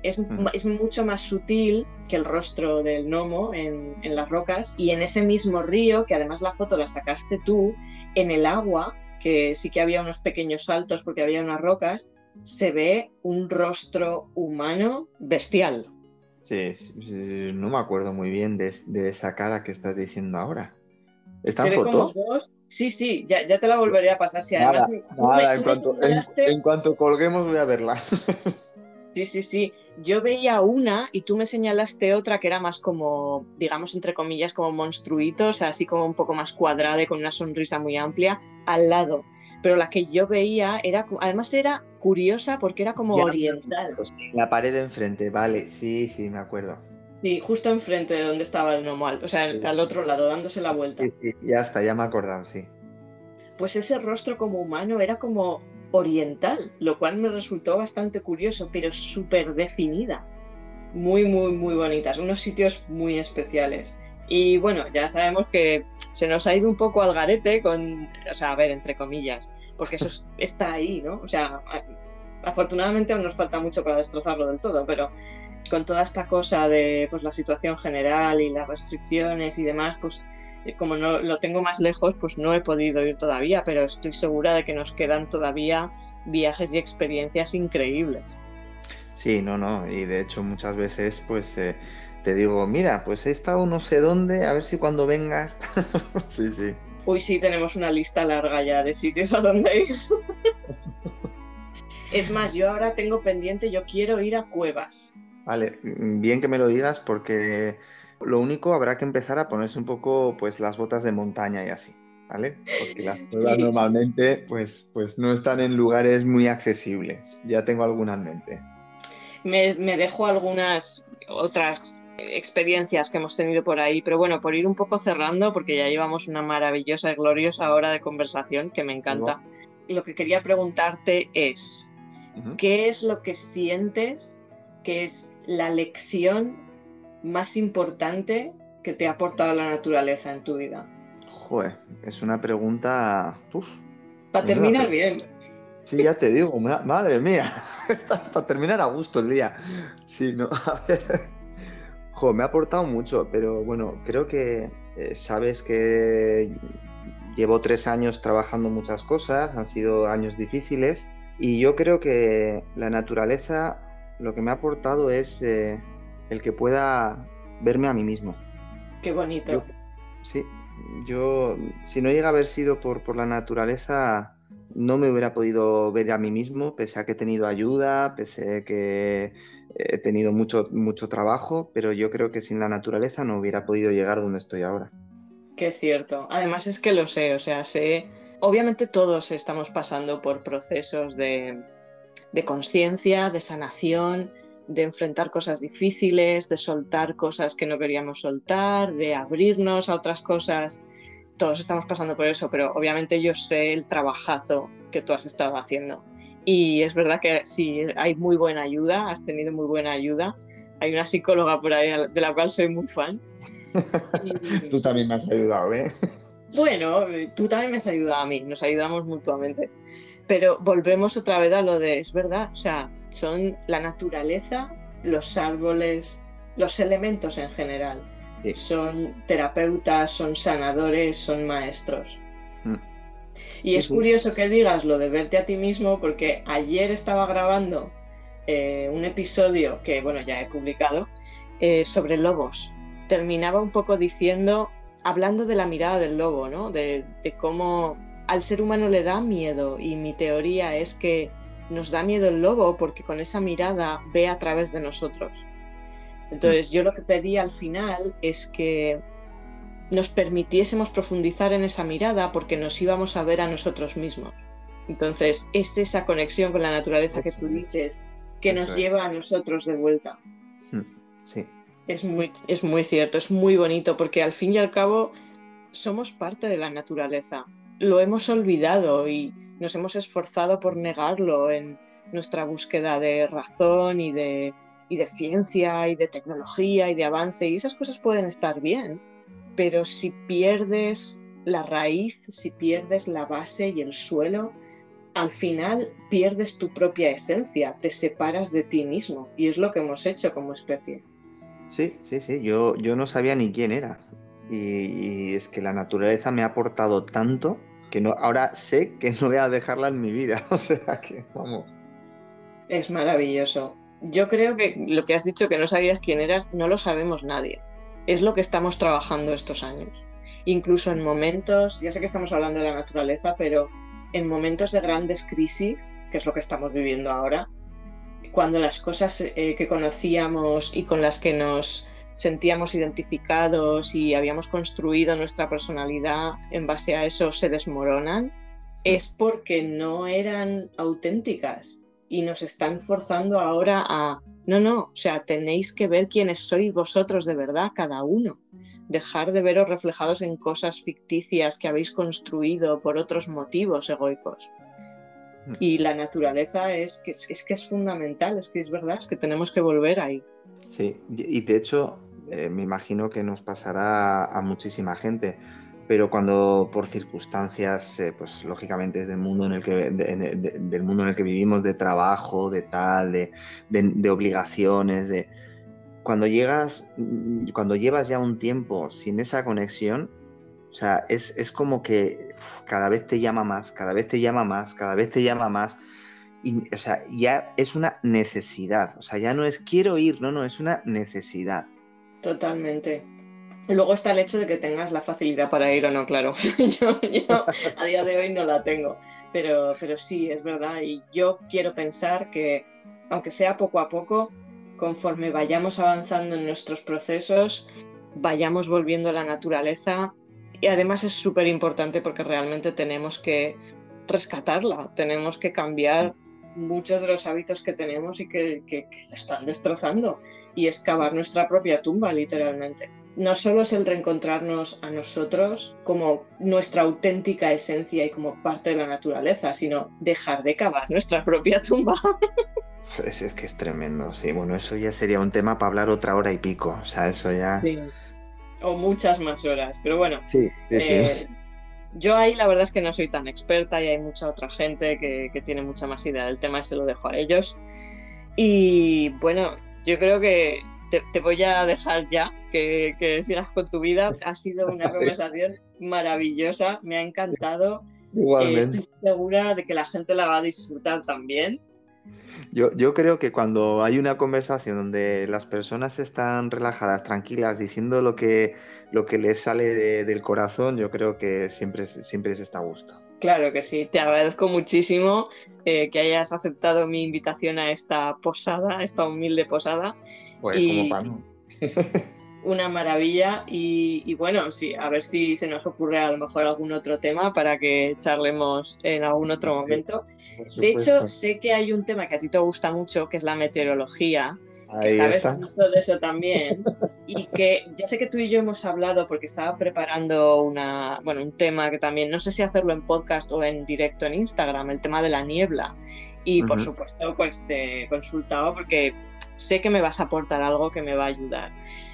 es, mucho más sutil que el rostro del gnomo en, las rocas y en ese mismo río, que además la foto la sacaste tú, en el agua, que sí que había unos pequeños saltos porque había unas rocas, se ve un rostro humano bestial. Sí, no me acuerdo muy bien de, esa cara que estás diciendo ahora. ¿Está en foto? Sí, sí, ya, te la volveré a pasar. Si además en, cuanto, colguemos voy a verla. Sí, sí, sí. Yo veía una y tú me señalaste otra que era más como, digamos, entre comillas, como monstruito, o sea, así como un poco más cuadrada y con una sonrisa muy amplia, al lado. Pero la que yo veía era, además era curiosa porque era como oriental. La pared de enfrente, vale, sí, sí, me acuerdo. Sí, justo enfrente de donde estaba el normal, o sea, al otro lado, dándose la vuelta. Sí, sí, ya está, ya me he acordado, sí. Pues ese rostro como humano era como oriental, lo cual me resultó bastante curioso, pero súper definida. Muy, muy, muy bonitas, unos sitios muy especiales. Y bueno, ya sabemos que se nos ha ido un poco al garete con, o sea, a ver, entre comillas, porque eso está ahí, ¿no? O sea, afortunadamente aún nos falta mucho para destrozarlo del todo, pero con toda esta cosa de pues, la situación general y las restricciones y demás, pues como no lo tengo más lejos, pues no he podido ir todavía, pero estoy segura de que nos quedan todavía viajes y experiencias increíbles. Sí, no, no, y de hecho muchas veces pues eh, te digo, mira, pues he estado no sé dónde, a ver si cuando vengas. sí, sí. Uy, sí, tenemos una lista larga ya de sitios a donde ir. es más, yo ahora tengo pendiente, yo quiero ir a cuevas. Vale, bien que me lo digas porque lo único habrá que empezar a ponerse un poco pues las botas de montaña y así, ¿vale? Porque las cuevas normalmente pues, pues no están en lugares muy accesibles. Ya tengo alguna en mente. Me, me dejo algunas otras experiencias que hemos tenido por ahí, pero bueno, por ir un poco cerrando, porque ya llevamos una maravillosa y gloriosa hora de conversación que me encanta. Lo que quería preguntarte es, ¿qué es lo que sientes que es la lección más importante que te ha aportado la naturaleza en tu vida? Joder, es una pregunta. para terminar bien. Sí, ya te digo, madre mía, estás para terminar a gusto el día. Sí, no, a ver. Joder, me ha aportado mucho, pero bueno, creo que eh, sabes que llevo tres años trabajando muchas cosas, han sido años difíciles y yo creo que la naturaleza lo que me ha aportado es eh, el que pueda verme a mí mismo. Qué bonito. sí, yo, si no llega a haber sido por, por la naturaleza, no me hubiera podido ver a mí mismo, pese a que he tenido ayuda, pese a que he tenido mucho, mucho trabajo, pero yo creo que sin la naturaleza no hubiera podido llegar donde estoy ahora. Qué cierto. Además es que lo sé, o sea, sé, obviamente todos estamos pasando por procesos de, de conciencia, de sanación, de enfrentar cosas difíciles, de soltar cosas que no queríamos soltar, de abrirnos a otras cosas. Todos estamos pasando por eso, pero obviamente yo sé el trabajazo que tú has estado haciendo. Y es verdad que sí, hay muy buena ayuda, has tenido muy buena ayuda. Hay una psicóloga por ahí de la cual soy muy fan. tú también me has ayudado, ¿eh? Bueno, tú también me has ayudado a mí, nos ayudamos mutuamente. Pero volvemos otra vez a lo de, es verdad, o sea, son la naturaleza, los árboles, los elementos en general. Son terapeutas, son sanadores, son maestros. Hmm. Y es curioso que digas lo de verte a ti mismo porque ayer estaba grabando eh, un episodio que, bueno, ya he publicado, eh, sobre lobos. Terminaba un poco diciendo, hablando de la mirada del lobo, ¿no? de cómo al ser humano le da miedo y mi teoría es que nos da miedo el lobo porque con esa mirada ve a través de nosotros. Entonces yo lo que pedí al final es que nos permitiésemos profundizar en esa mirada porque nos íbamos a ver a nosotros mismos. Entonces es esa conexión con la naturaleza que tú dices que nos lleva a nosotros de vuelta. Hmm, sí. Es muy, es muy cierto, es muy bonito porque al fin y al cabo somos parte de la naturaleza lo hemos olvidado y nos hemos esforzado por negarlo en nuestra búsqueda de razón y de, de ciencia y de tecnología y de avance. Y esas cosas pueden estar bien, pero si pierdes la raíz, si pierdes la base y el suelo, al final pierdes tu propia esencia, te separas de ti mismo. Y es lo que hemos hecho como especie. Sí, sí, sí, yo, yo no sabía ni quién era. y, es que la naturaleza me ha aportado tanto que no, ahora sé que no voy a dejarla en mi vida. O sea que, vamos. Es maravilloso. Yo creo que lo que has dicho que no sabías quién eras, no lo sabemos nadie. Es lo que estamos trabajando estos años. Incluso en momentos, ya sé que estamos hablando de la naturaleza, pero en momentos de grandes crisis, que es lo que estamos viviendo ahora, cuando las cosas eh, que conocíamos y con las que nos sentíamos identificados y habíamos construido nuestra personalidad en base a eso se desmoronan, es porque no eran auténticas y nos están forzando ahora a, no, no, o sea, tenéis que ver quiénes sois vosotros de verdad, cada uno. Dejar de veros reflejados en cosas ficticias que habéis construido por otros motivos egoicos. Mm. Y la naturaleza es que, es que es fundamental, es que es verdad, es que tenemos que volver ahí. Sí, y de hecho eh, me imagino que nos pasará a muchísima gente, pero cuando por circunstancias, eh, pues lógicamente es del mundo en el que, del mundo en el que vivimos, de trabajo, de tal, de, obligaciones, de cuando llegas, cuando llevas ya un tiempo sin esa conexión, o sea, es, como que cada vez te llama más, cada vez te llama más, cada vez te llama más. Y, o sea, ya es una necesidad. O sea, ya no es quiero ir, no, no, es una necesidad. Totalmente. Luego está el hecho de que tengas la facilidad para ir o no, claro. yo, a día de hoy no la tengo. Pero, pero sí, es verdad. Y yo quiero pensar que, aunque sea poco a poco, conforme vayamos avanzando en nuestros procesos, vayamos volviendo a la naturaleza y además es súper importante porque realmente tenemos que rescatarla, tenemos que cambiar muchos de los hábitos que tenemos y que, que, la están destrozando y excavar nuestra propia tumba literalmente. No solo es el reencontrarnos a nosotros como nuestra auténtica esencia y como parte de la naturaleza, sino dejar de cavar nuestra propia tumba. Es, es que es tremendo, sí. Bueno, eso ya sería un tema para hablar otra hora y pico. O sea, eso ya o muchas más horas. Pero bueno, eh, yo ahí la verdad es que no soy tan experta y hay mucha otra gente que, tiene mucha más idea del tema se lo dejo a ellos. Y bueno, yo creo que te, voy a dejar ya que, sigas con tu vida. Ha sido una conversación maravillosa, me ha encantado. Igualmente. estoy segura de que la gente la va a disfrutar también. Yo, creo que cuando hay una conversación donde las personas están relajadas, tranquilas, diciendo lo que, lo que les sale del corazón, yo creo que siempre, siempre se está a gusto. Claro que sí, te agradezco muchísimo eh, que hayas aceptado mi invitación a esta posada, a esta humilde posada. Pues como pan. una maravilla y, bueno, sí, a ver si se nos ocurre a lo mejor algún otro tema para que charlemos en algún otro momento. De hecho, sé que hay un tema que a ti te gusta mucho, que es la meteorología, que sabes mucho de eso también y que ya sé que tú y yo hemos hablado porque estaba preparando una, bueno, un tema que también, no sé si hacerlo en podcast o en directo en Instagram, el tema de la niebla. Y por supuesto, pues te he consultado porque sé que me vas a aportar algo que me va a ayudar.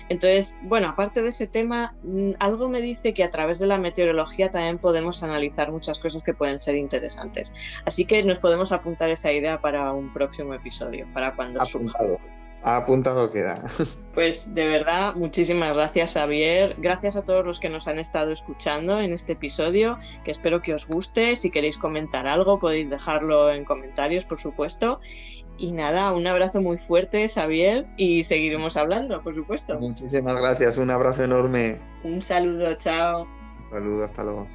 Entonces, bueno, aparte de ese tema, mm, algo me dice que a través de la meteorología también podemos analizar muchas cosas que pueden ser interesantes. Así que nos podemos apuntar esa idea para un próximo episodio, para cuando Apuntado. Apuntado queda. Pues de verdad, muchísimas gracias Javier. Gracias a todos los que nos han estado escuchando en este episodio, que espero que os guste. Si queréis comentar algo, podéis dejarlo en comentarios, por supuesto. Y nada, un abrazo muy fuerte, Xavier, y seguiremos hablando, por supuesto. Muchísimas gracias, un abrazo enorme. Un saludo, chao. Un saludo, hasta luego.